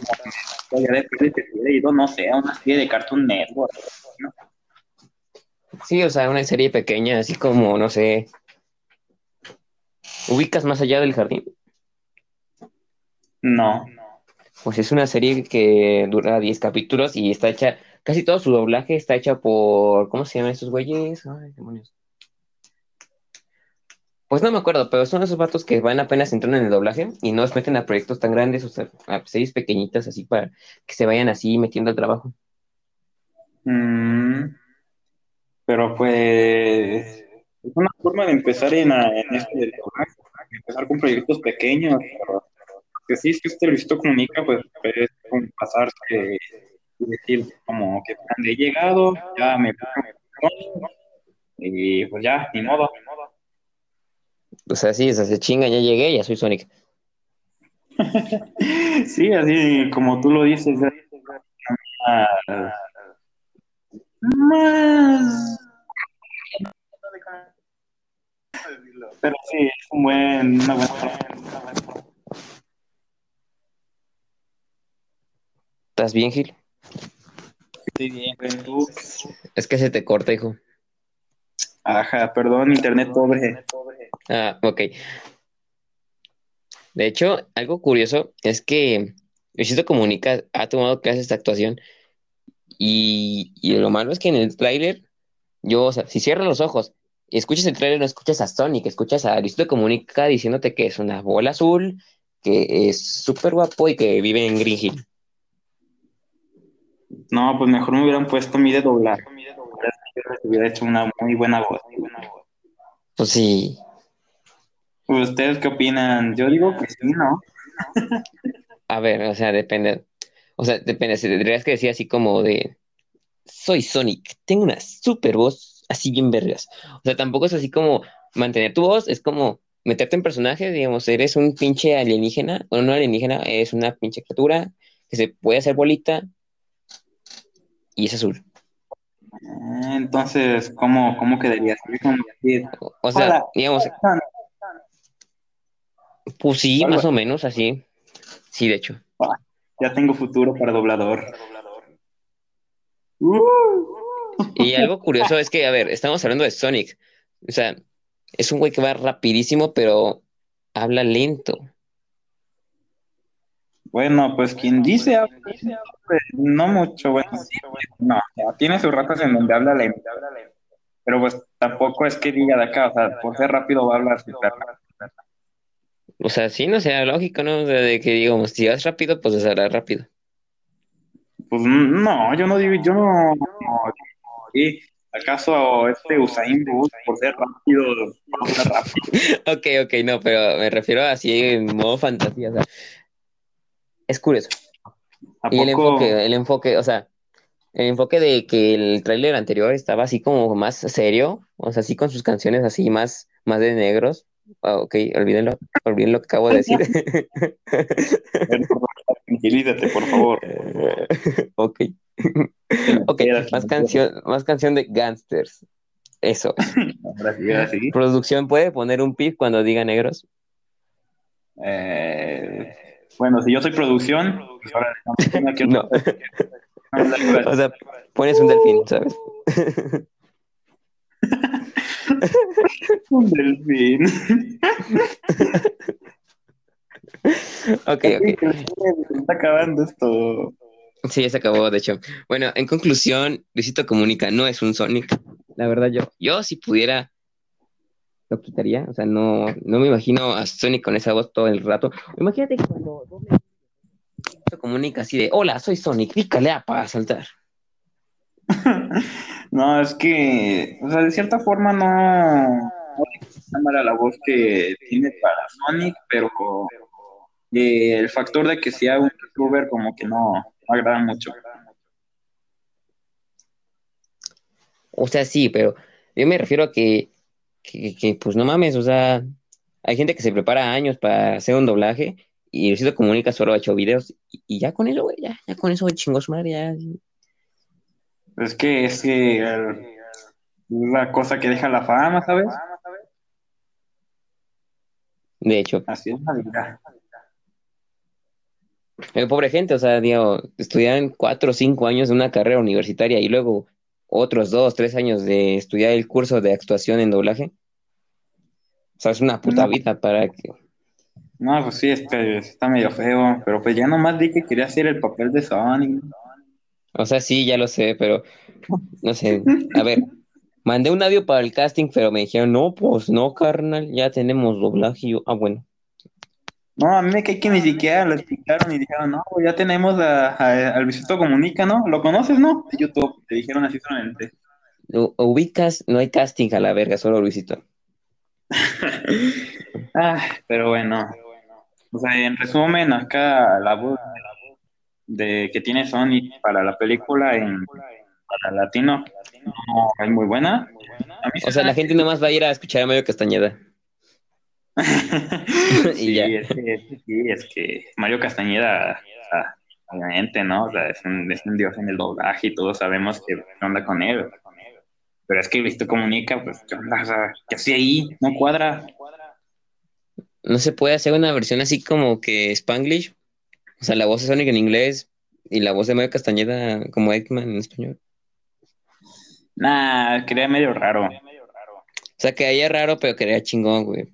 como ya después de ido, no sé, a una serie de Cartoon Network. ¿no? Sí, o sea, una serie pequeña, así como, no sé. ¿Ubicas más allá del jardín? No. Pues es una serie que dura 10 capítulos y está hecha, casi todo su doblaje está hecha por, ¿cómo se llaman estos güeyes? Ay, demonios. Pues no me acuerdo, pero son esos vatos que van apenas entrando en el doblaje y no los meten a proyectos tan grandes, o sea, a series pequeñitas así para que se vayan así metiendo al trabajo. Mm, pero pues es una forma de empezar en, del doblaje, empezar con proyectos pequeños, pero que sí es que este Luisito Comunica, pues es como pasarse y decir como que he llegado, ya me y pues ya, ni modo. O sea, sí, o sea, se chinga, ya llegué, ya soy Sonic. sí, así como tú lo dices, más... Pero sí, es un buen, una buena... ¿Estás bien, Gil? Sí, bien, tú. Es que se te corta, hijo. Ajá, perdón, internet pobre. Ah, ok. De hecho, algo curioso es que Luisito Comunica ha tomado clases de actuación y, y lo malo es que en el tráiler, yo, o sea, si cierras los ojos y escuchas el tráiler, no escuchas a Sonic, escuchas a Luisito Comunica diciéndote que es una bola azul, que es súper guapo y que vive en Green Hill. No, pues mejor me hubieran puesto a mí de doblar. Hubiera hecho una muy buena voz. Pues sí. ¿Ustedes qué opinan? Yo digo que sí, ¿no? A ver, o sea, depende. O sea, depende. Si tendrías que decir así como de. Soy Sonic, tengo una super voz así bien vergas. O sea, tampoco es así como mantener tu voz, es como meterte en personaje, digamos, eres un pinche alienígena, o no alienígena, es una pinche criatura que se puede hacer bolita y es azul. Ah, entonces, ¿cómo, cómo quedaría? O sea, digamos, pues sí, más o menos así. Sí, de hecho. Ah, ya tengo futuro para doblador. Y algo curioso es que, a ver, estamos hablando de Sonic. O sea, es un güey que va rapidísimo, pero habla lento. Bueno, pues quien dice, no mucho, bueno, no, tiene sus ratos en donde habla lento, pero pues tampoco es que diga de acá, o sea, por ser rápido va a hablar súper O sea, sí, no sea lógico, ¿no? De, que digamos, si vas rápido, pues hablar rápido. Pues no, yo no digo, yo no, ¿sí? ¿Acaso este Usain Bolt, por ser rápido, rápido? ok, ok, no, pero me refiero así en modo fantasía, o sea, es curioso. Y el enfoque, el enfoque, o sea, el enfoque de que el tráiler anterior estaba así como más serio, o sea, así con sus canciones así más, más de negros. Ah, ok, olvídenlo, olviden lo que acabo de decir. Tranquilízate, por favor. ok. ok, más canción, más canción de Gangsters. Eso. Producción, ¿puede poner un pip cuando diga negros? Eh, bueno, si yo soy producción, pues ahora no. o sea, pones un delfín, ¿sabes? un delfín. ok, ok. Está acabando esto. Sí, ya se acabó, de hecho. Bueno, en conclusión, Luisito Comunica no es un Sonic. La verdad, yo, yo si pudiera lo quitaría. O sea, no, no me imagino a Sonic con esa voz todo el rato. Imagínate cuando se comunica así de, hola, soy Sonic, pícale a para saltar. no, es que, o sea, de cierta forma no, no la voz que tiene para Sonic, pero eh, el factor de que sea un youtuber como que no, no agrada mucho. O sea, sí, pero yo me refiero a que que, pues no mames, o sea, hay gente que se prepara años para hacer un doblaje y Luisito Comunica solo ha hecho videos y, ya con eso, güey, ya, ya con eso, su madre, ya. Es que es que la cosa que deja la fama, ¿sabes? De hecho. Así es la vida. Eh, pobre gente, o sea, digo, estudian cuatro o cinco años de una carrera universitaria y luego otros dos, tres años de estudiar el curso de actuación en doblaje. O sea, es una puta No. vida para que... No, pues sí, es que está medio feo, pero pues ya nomás di que quería hacer el papel de Sonic. O sea, sí, ya lo sé, pero no sé. A ver, mandé un audio para el casting, pero me dijeron, no, pues no, carnal, ya tenemos doblaje. Y yo, ah, bueno. No, a mí me cae que ni siquiera lo explicaron y dijeron, no, ya tenemos a, a- al Luisito Comunica, ¿no? ¿Lo conoces, no? De YouTube, te dijeron así solamente. Ubicas, no hay casting a la verga, solo Luisito. Ah, pero bueno. O sea, en resumen, acá la voz de que tiene Sonic para la película en para latino no es muy buena. A mí O sea, la gente nomás va a ir a escuchar a Mario Castañeda. sí, es que, sí, es que Mario Castañeda, obviamente, ¿no? O sea, es un, es un dios en el doblaje y todos sabemos que onda con él. Pero es que Luisito Comunica, pues, ¿qué onda? O sea, ¿qué hace ahí? No cuadra. No se puede hacer una versión así como que Spanglish. O sea, la voz de Sonic en inglés y la voz de Mario Castañeda como Eggman en español. Nah, quería medio raro. O sea, quedaría raro, pero quedaría chingón, güey.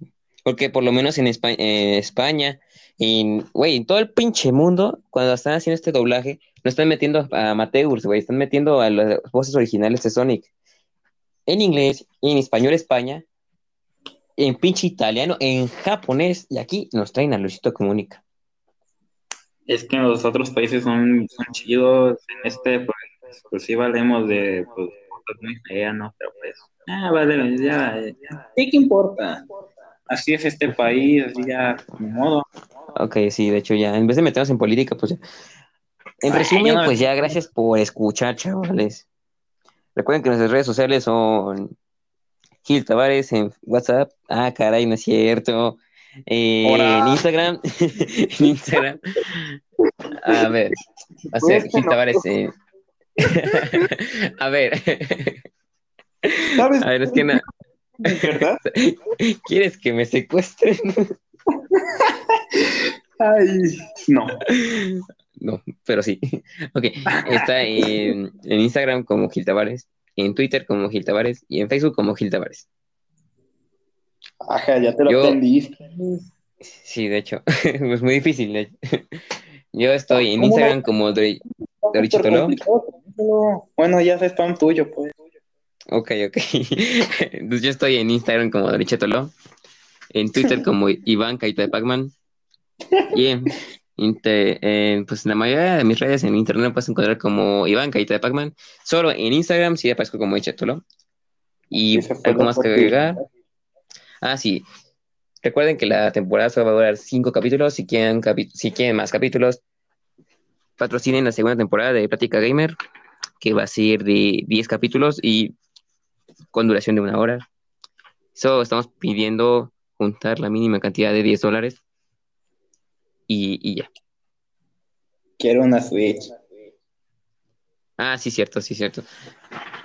Porque por lo menos en en España, en, güey, en todo el pinche mundo, cuando están haciendo este doblaje, no están metiendo a amateurs, güey, están metiendo a las voces originales de Sonic. En inglés, en español España, en pinche italiano, en japonés, y aquí nos traen a Luisito Comunica. Es que los otros países son, chidos. En este, pues, pues sí valemos de pues, muy feas, ¿no? Pero pues, ah, vale, ya, ya. ¿Qué qué importa? Así es este país, así ya, ni modo. Ok, sí, de hecho ya, en vez de meternos en política, pues ya. En Ay, resumen, no- pues ya, gracias por escuchar, chavales. Recuerden que nuestras redes sociales son Gil Tavares en WhatsApp. Ah, caray, no es cierto. Eh, en Instagram. en Instagram. A ver, va a ser Gil no. Tavares en... A ver, ¿Sabes? a ver, es que no. ¿Verdad? ¿Quieres que me secuestren? Ay, no. No, pero sí. Ok, está en, en Instagram como Gil Tavares, en Twitter como Gil Tavares y en Facebook como Gil Tavares. Ajá, ya te lo Yo- aprendiste. Sí, de hecho, es muy difícil. Yo estoy en ¿Cómo Instagram como Dori- Doricho Toló. Bueno, ya es spam tuyo, pues. Ok, ok. Entonces yo estoy en Instagram como Doricho Toló, en Twitter como Iván Caita de Pacman y en, pues, en la mayoría de mis redes en internet puedes encontrar como Iván Caita de Pacman. Solo en Instagram sí aparezco como Toló. Y algo más que agregar. Ah, sí. Recuerden que la temporada solo va a durar cinco capítulos. Si quieren, capi- si quieren más capítulos, patrocinen la segunda temporada de Plática Gamer, que va a ser de 10 capítulos y con duración de una hora. Solo estamos pidiendo juntar la mínima cantidad de 10 dólares. Y, y ya. Quiero una Switch. Ah, sí, cierto, sí, cierto.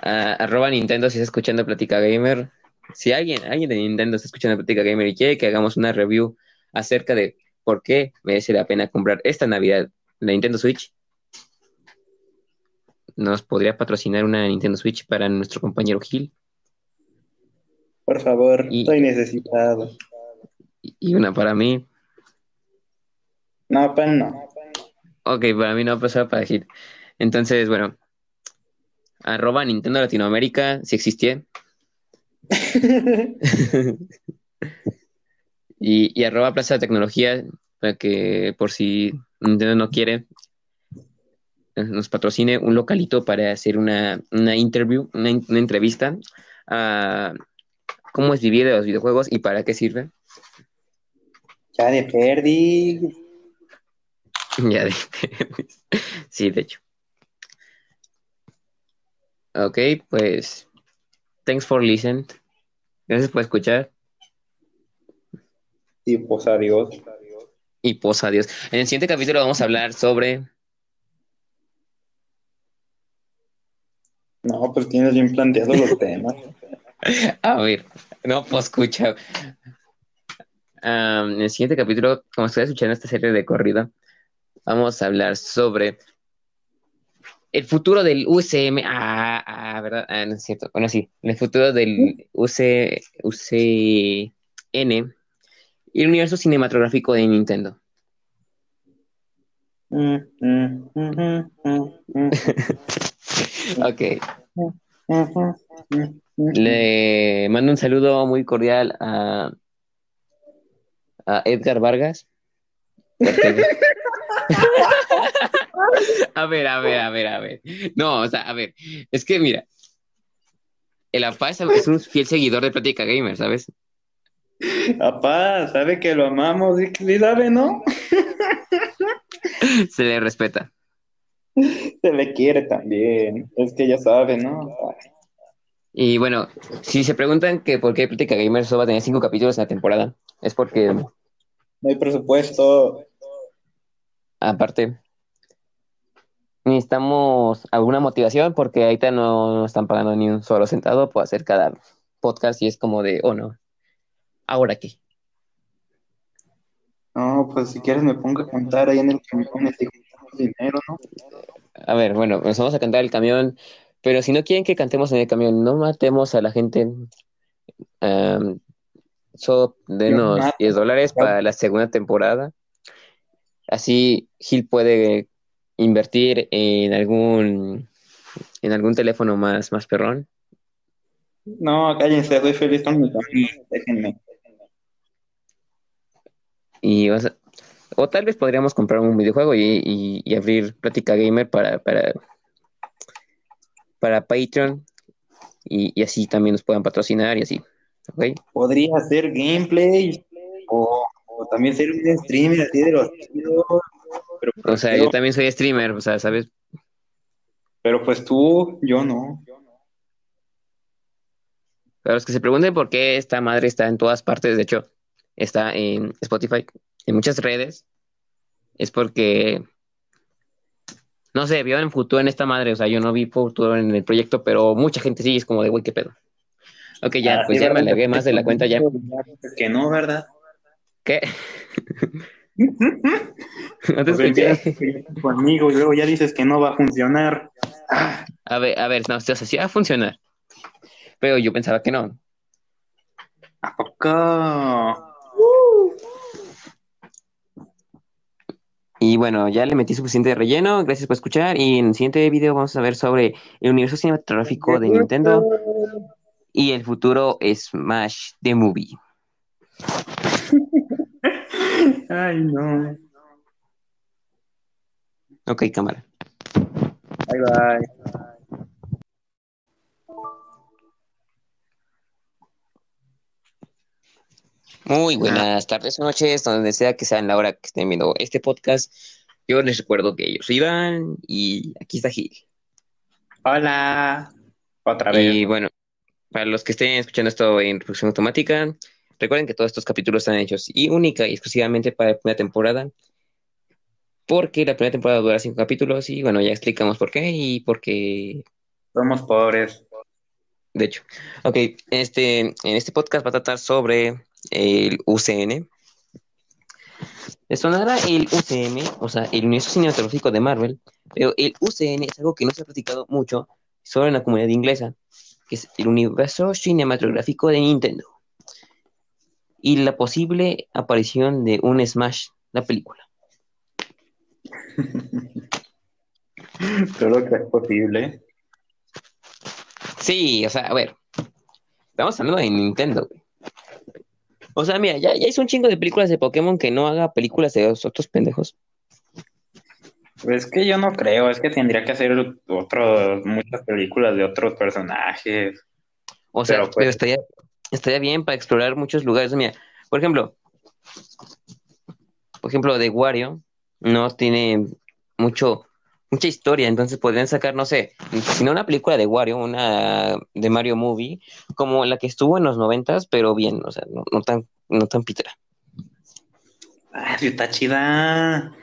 Ah, arroba Nintendo si está escuchando Plática Gamer. Si alguien, alguien de Nintendo está escuchando Plática Gamer y quiere que hagamos una review acerca de por qué merece la pena comprar esta Navidad la Nintendo Switch, nos podría patrocinar una Nintendo Switch para nuestro compañero Gil Por favor, Y- estoy necesitado. y una para mí. No, pan no. Ok, para mí no pasaba para Gil. Entonces, bueno, arroba Nintendo Latinoamérica, si existía. y, y arroba Plaza de Tecnología, para que por si Nintendo no quiere, nos patrocine un localito para hacer una, una interview, una, una entrevista a cómo es vivir de los videojuegos y para qué sirve. Ya de perdí. Ya de- Sí, de hecho. Ok, pues. Thanks for listening. Gracias por escuchar. Sí, pues adiós. Y pues adiós. En el siguiente capítulo vamos a hablar sobre. No, pues tienes bien planteados los temas. A ver, no, pues escucha. En el siguiente capítulo, como estoy escuchando esta serie de corrida, vamos a hablar sobre el futuro del UCM. Ah, ah, ¿verdad? Ah, no es cierto. Bueno, sí, el futuro del UC, UCN y el universo cinematográfico de Nintendo. ok. Le mando un saludo muy cordial a, a Edgar Vargas. a ver, a ver, a ver, a ver. No, o sea, a ver, es que mira, el APA es un fiel seguidor de Plática Gamer, ¿sabes? Apá, sabe que lo amamos y sabe, ¿no? Se le respeta. Se le quiere también. Es que ya sabe, ¿no? Y bueno, si se preguntan que por qué Plática Gamer solo va a tener cinco capítulos en la temporada, es porque. No hay presupuesto. Aparte, necesitamos alguna motivación porque ahorita no nos están pagando ni un solo centavo por hacer cada podcast y es como de, oh no, ¿ahora qué? No, pues si quieres me pongo a cantar ahí en el camión, estoy dinero, ¿no? A ver, bueno, nos vamos a cantar el camión, pero si no quieren que cantemos en el camión, no matemos a la gente. Um, solo denos 10 dólares para la segunda temporada. Así Gil puede invertir en algún en algún teléfono más, más perrón. No, cállense, estoy feliz con mi déjenme. Y o tal vez podríamos comprar un videojuego y, abrir Plática Gamer para, para, para Patreon y, así también nos puedan patrocinar y así. Podría hacer gameplay o, también ser un streamer así de los o sea, yo también soy streamer, o sea, ¿sabes? Pero pues tú, yo no. Para los que se pregunten por qué esta madre está en todas partes, de hecho, está en Spotify, en muchas redes, es porque, no sé, vio en futuro en esta madre, o sea, yo no vi futuro en el proyecto, pero mucha gente sí, es como de, güey, qué pedo. Ok, ya, ah, pues ya me alegué más de la cuenta ya. Que no, ¿verdad? ¿Qué? no te escuché. Conmigo y luego ya dices que no va a funcionar. A ver, a ver, no, o sea, sí va a funcionar. Pero yo pensaba que no. ¿A poco? Y bueno, ya le metí suficiente relleno. Gracias por escuchar. Y en el siguiente video vamos a ver sobre el universo cinematográfico de Nintendo y el futuro Smash The Movie. Ay, no. Ok, cámara. Bye bye. Muy buenas tardes o noches, donde sea que sean la hora que estén viendo este podcast. Yo les recuerdo que yo soy Iván y aquí está Gil. Hola. Otra vez. Y bueno, para los que estén escuchando esto en reproducción automática, recuerden que todos estos capítulos están hechos y única y exclusivamente para la primera temporada. Porque la primera temporada dura cinco capítulos y bueno, ya explicamos por qué y por qué. Somos pobres. De hecho. Ok, este, en este podcast va a tratar sobre el UCN. Les sonará el UCM, o sea, el universo cinematográfico de Marvel, pero el UCN es algo que no se ha platicado mucho solo en la comunidad inglesa, que es el universo cinematográfico de Nintendo. Y la posible aparición de un Smash, la película. Creo que es posible. Sí, o sea, a ver. Estamos hablando de Nintendo, o sea, mira, ya, ya hizo un chingo de películas de Pokémon que no haga películas de los otros pendejos. Pues es que yo no creo, es que tendría que hacer otros, muchas películas de otros personajes. O sea, pero, pues estaría, estaría bien para explorar muchos lugares. Mira, por ejemplo, por ejemplo, de Wario no tiene mucho mucha historia, entonces podrían sacar, no sé, si no una película de Wario, una de Mario Movie, como la que estuvo en los noventas, pero bien, o sea, no, no tan, no tan pitera. Ay, está chida.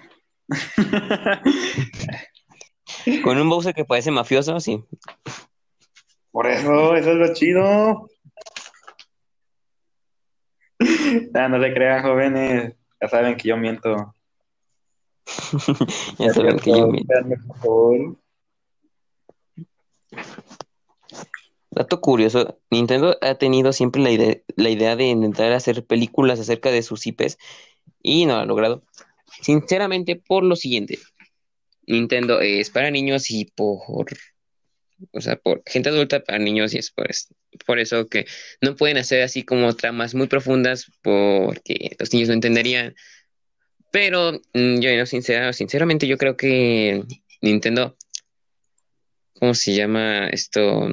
Con un Bowser que parece mafioso, sí. Por eso, eso es lo chido. Ah, no se crean, jóvenes. Ya saben que yo miento. ya saben que yo. Dato curioso, Nintendo ha tenido siempre la idea, la idea de intentar hacer películas acerca de sus IPs y no lo ha logrado. Sinceramente, por lo siguiente, Nintendo es para niños y por, o sea, por gente adulta para niños y es por, por eso que no pueden hacer así como tramas muy profundas porque los niños no entenderían. Pero mm, yo no, sinceramente yo creo que Nintendo, ¿cómo se llama esto?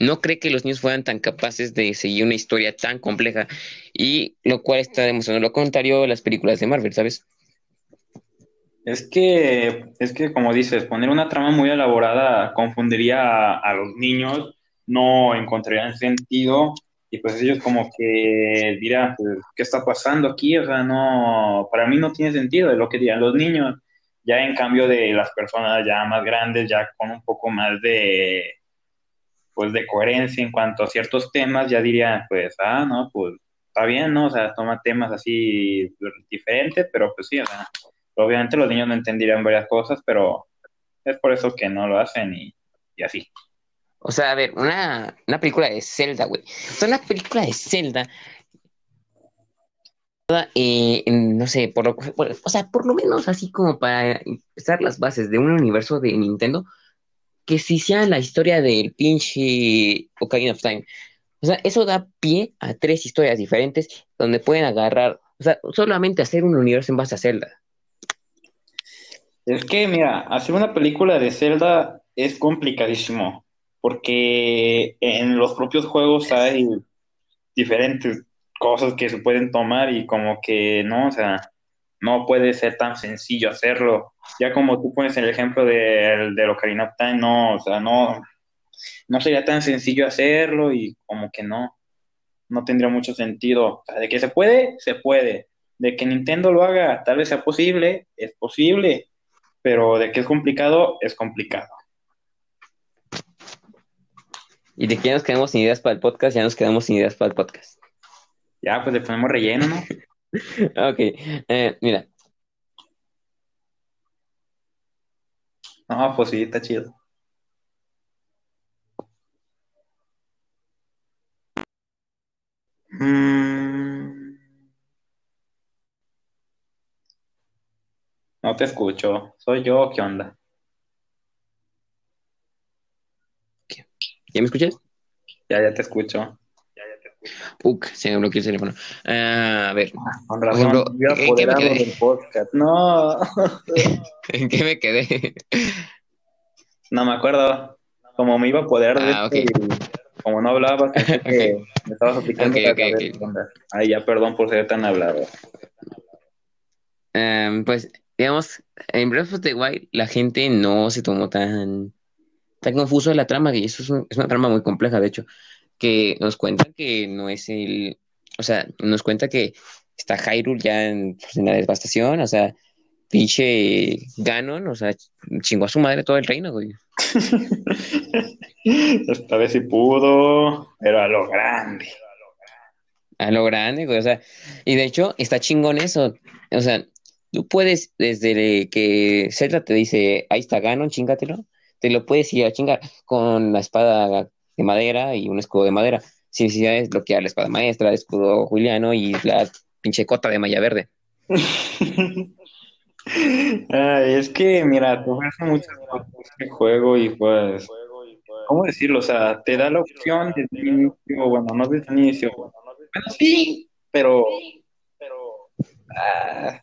no cree que los niños fueran tan capaces de seguir una historia tan compleja y lo cual está demostrando lo contrario las películas de Marvel, ¿sabes? Es que, es que como dices, poner una trama muy elaborada confundiría a, los niños, no encontrarían sentido y pues ellos como que dirán, pues, ¿qué está pasando aquí? O sea, no, para mí no tiene sentido de lo que dirán los niños. Ya en cambio de las personas ya más grandes, ya con un poco más de, pues de coherencia en cuanto a ciertos temas, ya diría, pues, ah, no, pues está bien, ¿no? O sea, toma temas así diferentes, pero pues sí, o sea, obviamente los niños no entenderían varias cosas, pero es por eso que no lo hacen y, así. O sea, a ver, una, una película de Zelda, güey. O sea, una película de Zelda eh, no sé, por lo, o sea, por lo menos así como para empezar las bases de un universo de Nintendo, que si sea la historia del pinche Ocarina of Time. O sea, eso da pie a tres historias diferentes donde pueden agarrar, o sea, solamente hacer un universo en base a Zelda. Es que, mira, hacer una película de Zelda es complicadísimo, porque en los propios juegos hay diferentes cosas que se pueden tomar y como que, ¿no? O sea, no puede ser tan sencillo hacerlo. Ya como tú pones el ejemplo del de Ocarina of Time, no, o sea, no, no sería tan sencillo hacerlo y como que no, no tendría mucho sentido. O sea, de que se puede, se puede. De que Nintendo lo haga, tal vez sea posible, es posible, pero de que es complicado, es complicado. Y de que ya nos quedamos sin ideas para el podcast, ya nos quedamos sin ideas para el podcast. Ya, pues le ponemos relleno, ¿no? ok, eh, mira. No, pues sí, está chido. Mm. No te escucho. ¿Soy yo? ¿Qué onda? ¿Ya me escuchas? Ya, ya te escucho. Uk, se me bloqueó el teléfono. Ah, a ver. Con razón, ¿en qué me quedé? Podcast. No. ¿En qué me quedé? No me acuerdo. Como me iba a poder de ah, como no hablaba, que me estabas aplicando okay, okay, Ay, ya perdón por ser tan hablado. Um, pues, digamos, en Breath of the Wild la gente no se tomó tan, tan confuso de la trama, y eso es, es una trama muy compleja, de hecho que nos cuenta que no es el, o sea, nos cuenta que está Hyrule ya en, pues, la devastación, o sea, pinche Ganon, o sea, chingó a su madre todo el reino, güey. Esta vez sí pudo, pero a lo grande. A lo grande, güey, o sea, y de hecho está chingón eso, o sea, tú puedes, desde que Zelda te dice, ahí está Ganon, chingatelo, te lo puedes ir a chingar con la espada de madera y un escudo de madera, sin necesidad de bloquear la espada maestra, el escudo juliano y la pinche cota de malla verde. es que, mira, te ofrece muchas cosas este juego y pues, ¿cómo decirlo? O sea, te da la opción desde el inicio, bueno, no desde el inicio, bueno, sí, pero, pero, ah,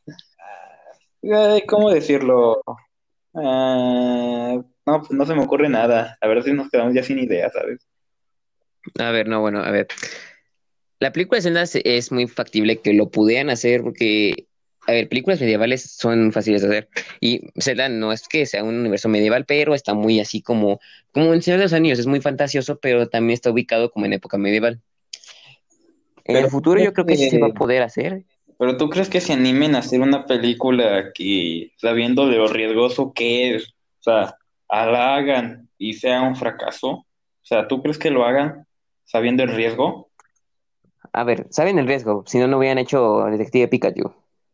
ah, ¿cómo decirlo? Ah, no, pues no se me ocurre nada. A ver si nos quedamos ya sin idea, ¿sabes? A ver, no, bueno, a ver. La película de Zelda es muy factible que lo pudieran hacer porque, a ver, películas medievales son fáciles de hacer. Y Zelda no es que sea un universo medieval, pero está muy así como, como en Señor de los Anillos, es muy fantasioso, pero también está ubicado como en época medieval. En el futuro yo creo que sí se va a poder hacer. Pero tú crees que se animen a hacer una película que, sabiendo de lo riesgoso que es, o sea, la hagan y sea un fracaso? O sea, ¿tú crees que lo hagan sabiendo el riesgo? A ver, saben el riesgo, si no, no hubieran hecho Detective Pikachu.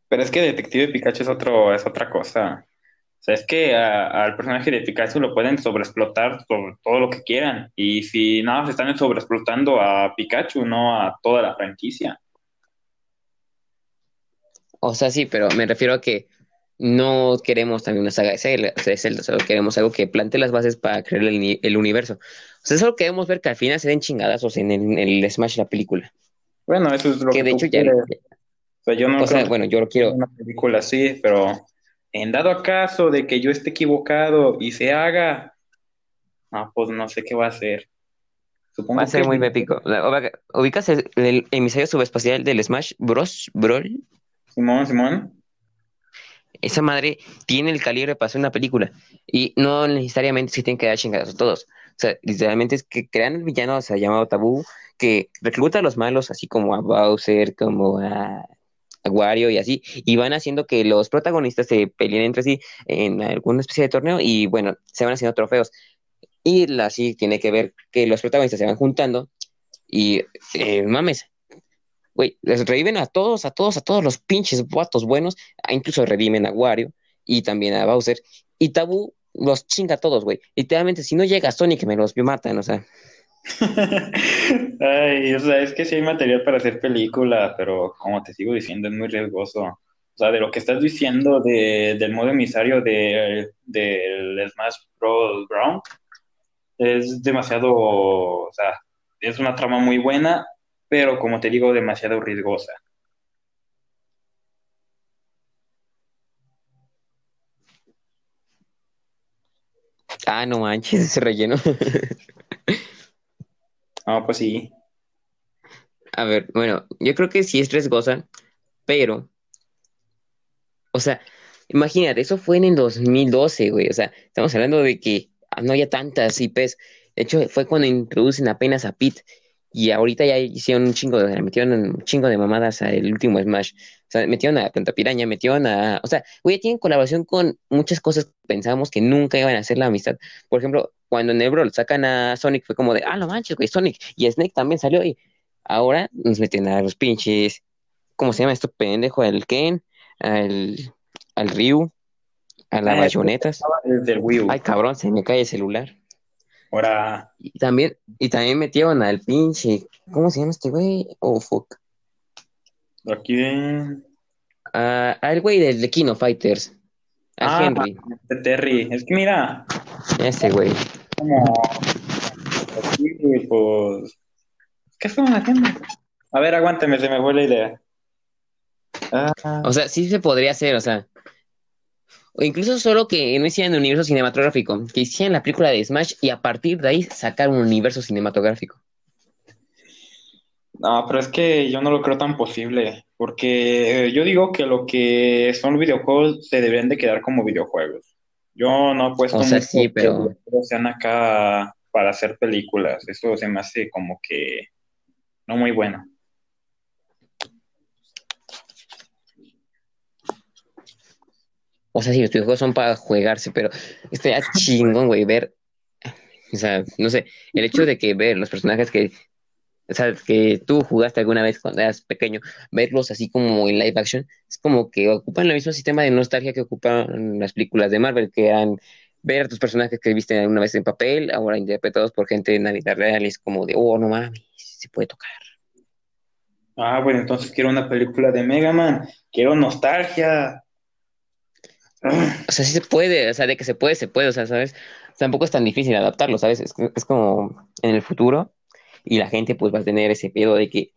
Pero es que Detective Pikachu es, otro, es otra cosa. O sea, es que al personaje de Pikachu lo pueden sobreexplotar sobre todo lo que quieran. Y si nada, se están sobreexplotando a Pikachu, no a toda la franquicia. O sea, sí, pero me refiero a que no queremos también una saga de Zelda, solo queremos algo que plante las bases para crear el, universo. O sea, solo queremos ver que al final se den chingadazos en el, en el Smash la película. Bueno, eso es lo que, que de hecho ya... O sea, yo no bueno, yo lo quiero... Una película así, pero en dado acaso de que yo esté equivocado y se haga, ah, pues no sé qué va a hacer. Supongo va a ser muy épico. ¿Ubicas el, emisario subespacial del Smash Bros. Brawl? Simón, Simón. Esa madre tiene el calibre para hacer una película. Y no necesariamente se tienen que dar chingadas a todos. O sea, literalmente es que crean el villano, o sea, llamado Tabú, que recluta a los malos, así como a Bowser, como a Wario y así, y van haciendo que los protagonistas se peleen entre sí en alguna especie de torneo y bueno, se van haciendo trofeos. Y así tiene que ver que los protagonistas se van juntando y eh, mames, güey, les reviven a todos, a todos, a todos los pinches guatos buenos, incluso reviven a Wario y también a Bowser. Y Tabú los chinga a todos, güey. Literalmente, si no llega Sonic, me los matan, o sea. Ay, o sea, es que sí hay material para hacer película, pero como te sigo diciendo, es muy riesgoso. O sea, de lo que estás diciendo de, del modo emisario del de, Smash Bros. Brown, es demasiado, o sea, es una trama muy buena, pero como te digo, demasiado riesgosa. Ah, no manches, ese relleno. Ah, pues sí. A ver, bueno, yo creo que sí es riesgosa, pero, o sea, imagínate, eso fue en el 2012, güey, o sea, estamos hablando de que no había tantas IPs. De hecho, fue cuando introducen apenas a Pete y ahorita ya hicieron un chingo de, metieron un chingo de mamadas al último Smash. O sea, metieron a Planta Piraña, metieron a. O sea, güey, tienen colaboración con muchas cosas que pensábamos que nunca iban a hacer la amistad. Por ejemplo, cuando en Ebro sacan a Sonic, fue como de, ah, no manches, güey, Sonic. Y Snake también salió y ahora nos meten a los pinches. ¿Cómo se llama esto pendejo? Al Ken, al, al Ryu, a las bayonetas. Ay, cabrón, se me cae el celular. Ahora. Y también, y también metieron al pinche. ¿Cómo se llama este güey? Oh, fuck. Aquí ven. Ah, al güey del de Kino Fighters. A ah, Henry. Este Terry. Es que mira. Ese güey. Como. Aquí, pues. ¿Qué estaban haciendo? A ver, aguánteme, se me fue la idea. Ah. O sea, sí se podría hacer, o sea, o incluso solo que no hicieran un universo cinematográfico, que hicieran la película de Smash y a partir de ahí sacar un universo cinematográfico. No, pero es que yo no lo creo tan posible, porque yo digo que lo que son videojuegos se deberían de quedar como videojuegos. Yo no apuesto o sea, sí, pero... que sean acá para hacer películas. Eso se me hace como que no muy bueno. O sea, sí, los videojuegos son para juegarse, pero estoy chingón, güey, ver. O sea, no sé, el hecho de que ver los personajes que. O sea, que tú jugaste alguna vez cuando eras pequeño, verlos así como en live action, es como que ocupan el mismo sistema de nostalgia que ocupan las películas de Marvel, que eran ver a tus personajes que viste alguna vez en papel, ahora interpretados por gente en la vida real, es como de, oh, no mames, se puede tocar. Ah, bueno, entonces quiero una película de Mega Man, quiero nostalgia. O sea, sí se puede, o sea, de que se puede, se puede, o sea, ¿sabes? Tampoco es tan difícil adaptarlo, ¿sabes? Es, como en el futuro y la gente pues va a tener ese pedo de que...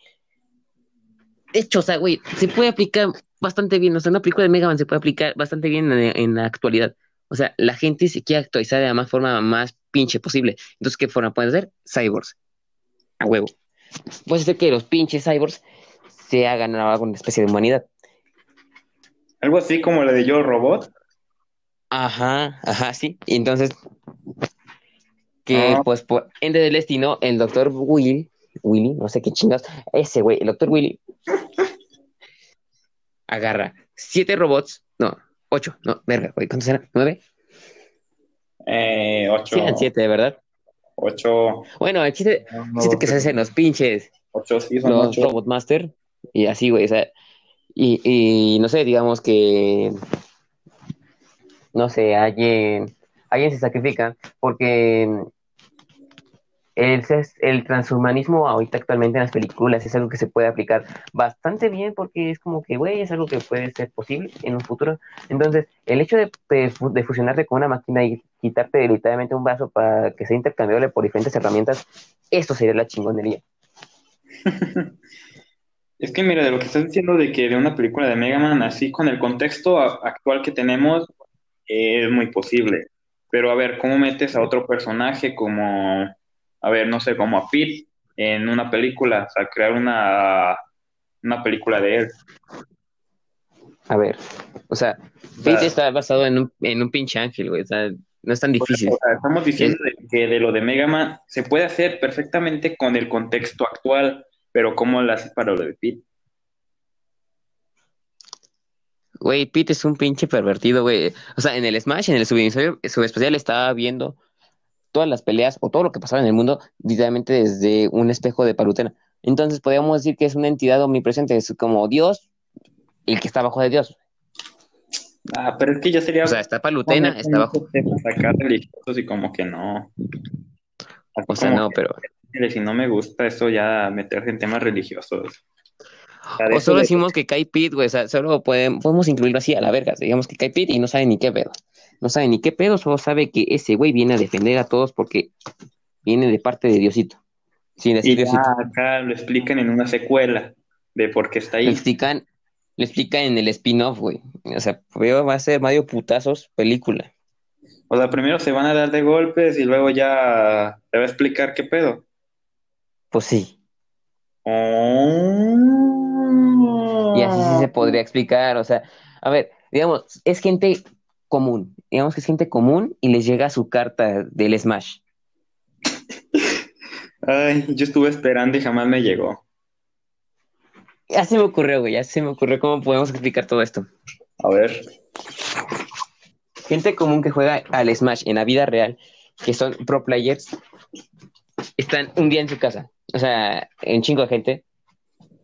De hecho, o sea, güey, se puede aplicar bastante bien, o sea, una película de Mega Man se puede aplicar bastante bien en, la actualidad. O sea, la gente se quiere actualizar de la más forma más pinche posible. Entonces, ¿qué forma pueden hacer? Cyborgs. A huevo. Puede ser que los pinches cyborgs se hagan alguna especie de humanidad. Algo así como la de Yo Robot. Ajá, ajá, sí. Y entonces, que ah. pues por ende del destino, el doctor Willy, Willy, no sé qué chingas, ese güey, el doctor Willy, agarra siete robots, no, ocho, no, verga, güey, ¿cuántos eran? ¿Nueve? Eh, ocho. Sí, eran siete, ¿verdad? Ocho. Bueno, el chiste, chiste que se hacen los pinches. Ocho, sí, son los Robot Master, y así, güey, o sea, Y, y no sé, digamos que, no sé, alguien, alguien se sacrifica porque el, el transhumanismo ahorita actualmente en las películas es algo que se puede aplicar bastante bien porque es como que, güey, es algo que puede ser posible en un futuro. Entonces, el hecho de, fusionarte con una máquina y quitarte literalmente un brazo para que sea intercambiable por diferentes herramientas, esto sería la chingonería. Es que mira, de lo que estás diciendo de que de una película de Mega Man así con el contexto actual que tenemos es muy posible. Pero a ver, ¿cómo metes a otro personaje como, a ver, no sé, como a Pete en una película? O sea, crear una, una película de él. A ver, o sea, Pete está basado en un, en un pinche ángel, güey. O sea, no es tan difícil. estamos diciendo que de lo de Mega Man se puede hacer perfectamente con el contexto actual, pero ¿cómo lo haces para lo de Pete? Güey, Pete es un pinche pervertido, güey. O sea, en el Smash, en el subespecial, estaba viendo todas las peleas o todo lo que pasaba en el mundo directamente desde un espejo de Palutena. Entonces podríamos decir que es una entidad omnipresente, es como Dios, el que está abajo de Dios. Ah, pero es que ya sería. O sea, está Palutena, está abajo. Sacar religiosos y como que no. o sea, no, pero. Si no me gusta eso, ya meterse en temas religiosos. O, solo decimos que cae Pit, güey, o sea, solo podemos, incluirlo así a la verga. Digamos que cae Pit y no sabe ni qué pedo. No sabe ni qué pedo, solo sabe que ese güey viene a defender a todos porque viene de parte de Diosito. Sin decir y acá lo explican en una secuela de por qué está ahí. Lo explican, lo explican en el spin-off, güey. O sea, va a ser Mario Putazos película. O sea, primero se van a dar de golpes y luego ya te va a explicar qué pedo. Pues sí. Oh. Y así sí se podría explicar, o sea, a ver, digamos, es gente común, digamos que es gente común y les llega su carta del Smash. Ay, yo estuve esperando y jamás me llegó. Ya se me ocurrió, güey, ya se me ocurrió cómo podemos explicar todo esto. A ver. Gente común que juega al Smash en la vida real, que son pro players, están un día en su casa, o sea, en chingo de gente,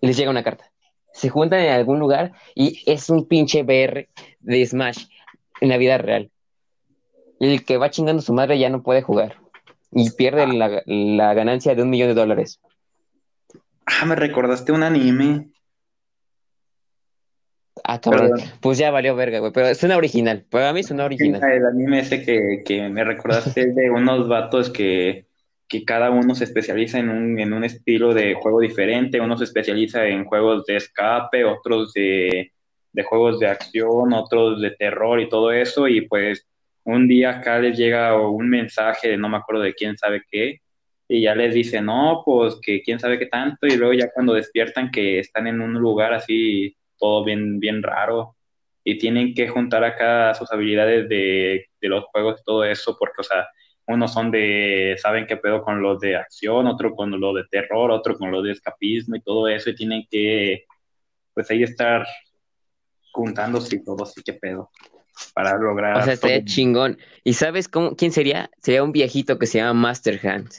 y les llega una carta se juntan en algún lugar y es un pinche BR de Smash en la vida real. Y el que va chingando a su madre ya no puede jugar y pierde la, ganancia de un millón de dólares. Ah, me recordaste un anime. Ah, cabrón. Pues ya valió verga, güey. Pero es una original. Para mí es una original. El anime ese que, que me recordaste de unos vatos que que cada uno se especializa en un, en un estilo de juego diferente, uno se especializa en juegos de escape, otros de, de juegos de acción, otros de terror y todo eso, y pues un día acá les llega un mensaje de no me acuerdo de quién sabe qué, y ya les dice, no, pues que quién sabe qué tanto, y luego ya cuando despiertan que están en un lugar así, todo bien, bien raro, y tienen que juntar acá sus habilidades de, de los juegos y todo eso, porque, o sea, unos son de, saben qué pedo con los de acción, otro con lo de terror, otro con lo de escapismo y todo eso, y tienen que, pues ahí estar juntándose y todo, así que pedo, para lograr. O sea, estaría chingón. ¿Y sabes cómo, quién sería? Sería un viejito que se llama Master Hand.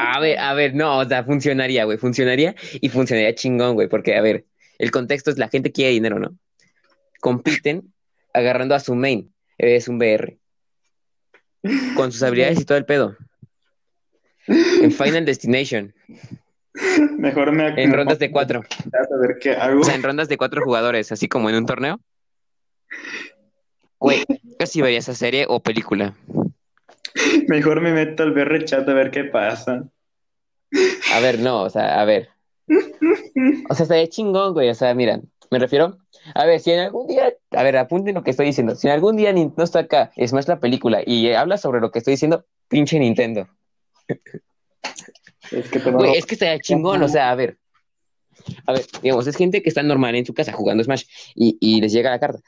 a ver, a ver, no, o sea, funcionaría, güey, funcionaría y funcionaría chingón, güey, porque, a ver, el contexto es la gente quiere dinero, ¿no? Compiten agarrando a su main, es un BR con sus habilidades y todo el pedo. En Final Destination. Mejor me En rondas de cuatro. A ver qué hago. O sea, en rondas de cuatro jugadores, así como en un torneo. Güey, casi vería esa serie o película. Mejor me meto al BR chat a ver qué pasa. A ver, no, o sea, a ver. O sea, estaría chingón, güey. O sea, mira, me refiero a ver, si en algún día, a ver, apunten lo que estoy diciendo. Si algún día está acá, es más la película y habla sobre lo que estoy diciendo, pinche Nintendo. Es que, es que estaría chingón, o sea, a ver. A ver, digamos, es gente que está normal en su casa jugando Smash y, les llega la carta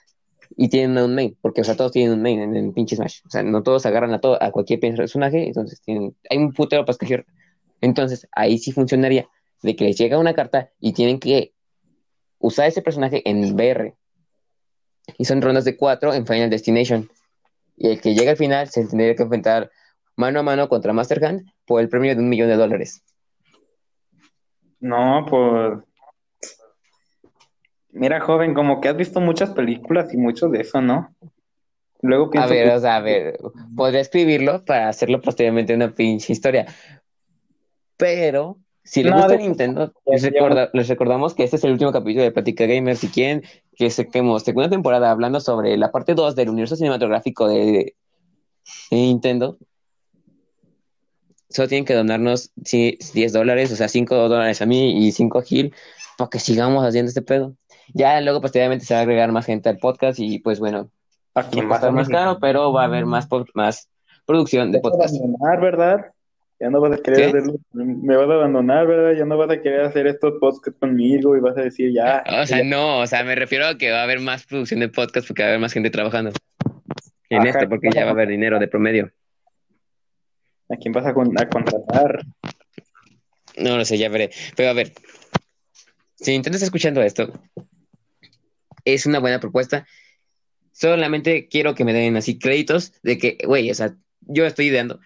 y tienen un main, porque, o sea, todos tienen un main en el pinche Smash. O sea, no todos agarran a, todo, a cualquier personaje, entonces tienen, hay un putero para escoger. Entonces, ahí sí funcionaría de que les llega una carta y tienen que usar ese personaje en BR. Y son rondas de cuatro en Final Destination. Y el que llega al final se tendría que enfrentar mano a mano contra Master Hand por el premio de un millón de dólares. No, pues. Mira, joven, como que has visto muchas películas y mucho de eso, ¿no? Luego A pienso ver, que o sea, a ver, podría escribirlo para hacerlo posteriormente una pinche historia. Pero, si les No, gusta de- Nintendo, les, recorda- les recordamos que este es el último capítulo de Plática Gamer. Si quieren que saquemos segunda temporada hablando sobre la parte 2 del universo cinematográfico de, de Nintendo, solo tienen que donarnos sí, 10 dólares, o sea, 5 dólares a mí y 5 a Gil, para que sigamos haciendo este pedo. Ya luego posteriormente se va a agregar más gente al podcast y pues bueno, va a a más caro, pero va a haber más, más producción de podcast. ¿verdad? Ya no vas a querer hacerlo. Me vas a abandonar, ¿verdad? Ya no vas a querer hacer estos podcasts conmigo y vas a decir ya. O sea, no, o sea, me refiero a que va a haber más producción de podcast porque va a haber más gente trabajando en Ajá. esto, porque ya va a haber dinero de promedio. ¿A quién vas a, con- a contratar? No lo sé, ya veré. Pero a ver, si Nintendo está escuchando esto, es una buena propuesta. Solamente quiero que me den así créditos de que, güey, o sea, yo estoy ideando.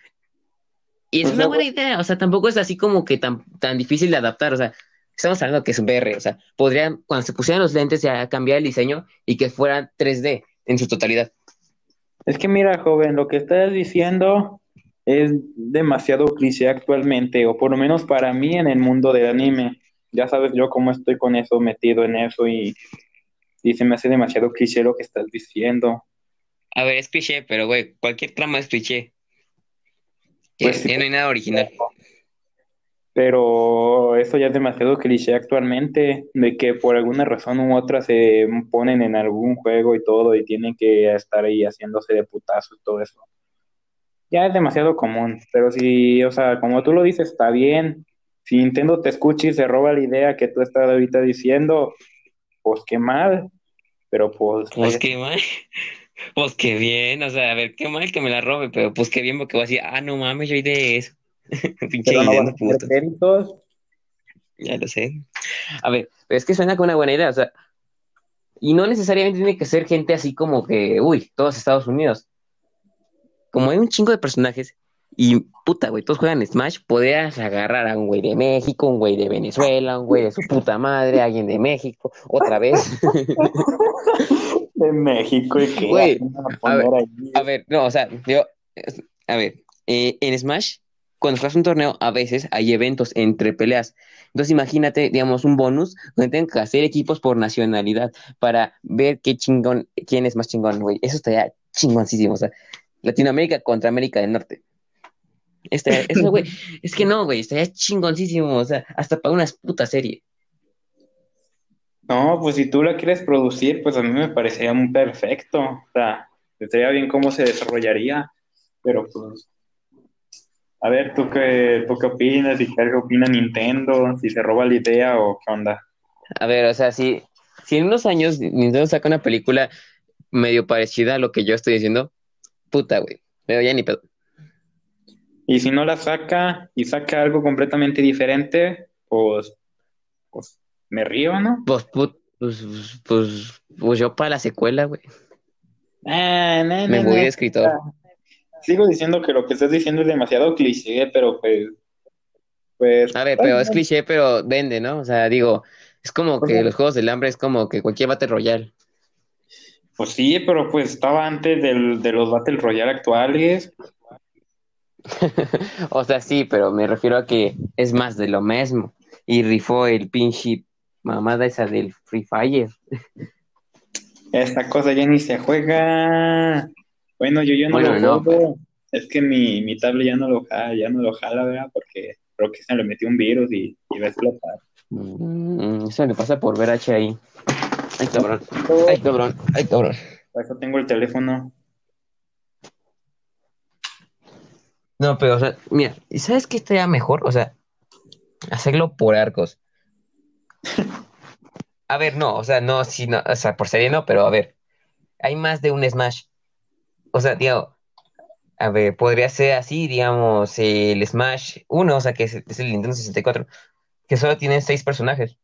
Y es una buena idea, o sea, tampoco es así como que tan, tan difícil de adaptar, o sea, estamos hablando que es un VR, o sea, podrían, cuando se pusieran los lentes, ya cambiar el diseño y que fueran 3D en su totalidad. Es que mira, joven, lo que estás diciendo es demasiado cliché actualmente, o por lo menos para mí en el mundo del anime. Ya sabes yo cómo estoy con eso, metido en eso, y, y se me hace demasiado cliché lo que estás diciendo. A ver, es cliché, pero güey, cualquier trama es cliché. Pues Ya- no hay nada original. Pero eso ya es demasiado cliché actualmente, de que por alguna razón u otra se ponen en algún juego y todo y tienen que estar ahí haciéndose de putazos y todo eso. Ya es demasiado común, pero si, o sea, como tú lo dices, está bien. Si Nintendo te escucha y se roba la idea que tú estás ahorita diciendo, pues qué mal. Pero pues, Pues qué mal. Pues qué bien, o sea, a ver, qué mal que me la robe, pero pues qué bien porque voy a decir, ah, no mames, yo de eso. Pinche pero no idea, puto. créditos. Ya lo sé. A ver, pero es que suena como una buena idea, o sea, y no necesariamente tiene que ser gente así como que, uy, todos Estados Unidos. Como hay un chingo de personajes y puta, güey, todos juegan Smash, podrías agarrar a un güey de México, un güey de Venezuela, un güey de su puta madre, alguien de México, otra vez. De México y que Güey, a a ahí. A ver, no, o sea, yo, a ver, eh, en Smash, cuando juegas un torneo, a veces hay eventos entre peleas. Entonces, imagínate, digamos, un bonus donde tengan que hacer equipos por nacionalidad para ver qué chingón, quién es más chingón, güey. Eso estaría chingoncísimo, o sea, Latinoamérica contra América del Norte. Este, eso, güey, es que no, güey, estaría chingoncísimo, o sea, hasta para una puta serie. No, pues si tú la quieres producir, pues a mí me parecería muy perfecto. O sea, estaría bien cómo se desarrollaría, pero pues, a ver, ¿tú qué, tú qué opinas? ¿Y qué opina Nintendo? ¿Si se roba la idea o qué onda? A ver, o sea, si, si en unos años Nintendo saca una película medio parecida a lo que yo estoy diciendo, puta, güey, pero ya ni pedo. Y si no la saca y saca algo completamente diferente, pues, pues me río, ¿no? Pues, pues, pues, pues yo para la secuela, güey. Ah, no, Me voy no. de escritor. Sigo diciendo que lo que estás diciendo es demasiado cliché, pero pues, pues, A ver, pero es cliché, pero vende, ¿no? O sea, digo, es como que los juegos del hambre es como que cualquier Battle Royale. Pues sí, pero pues estaba antes del, de los Battle Royale actuales. O sea, sí, pero me refiero a que es más de lo mismo. Y rifó el pinche mamada esa del Free Fire. Esta cosa ya ni se juega. Bueno, yo, yo no Bueno, lo no, juego. Es que mi, mi tablet ya no lo jala, ya no lo jala, ¿verdad? Porque creo que se le metió un virus y, y va a explotar. Mm, eso le pasa por ver H ahí. Ay, cabrón. Ay, cabrón. Ay, cabrón. Por eso tengo el teléfono. No, pero, o sea, mira, ¿y sabes qué estaría mejor? O sea, hacerlo por arcos. A ver, no, o sea, no, sí, no, o sea, por serie no, pero a ver, hay más de un Smash. O sea, digo, a ver, podría ser así, digamos, el Smash 1, o sea, que es, es el Nintendo 64, que solo tiene seis personajes.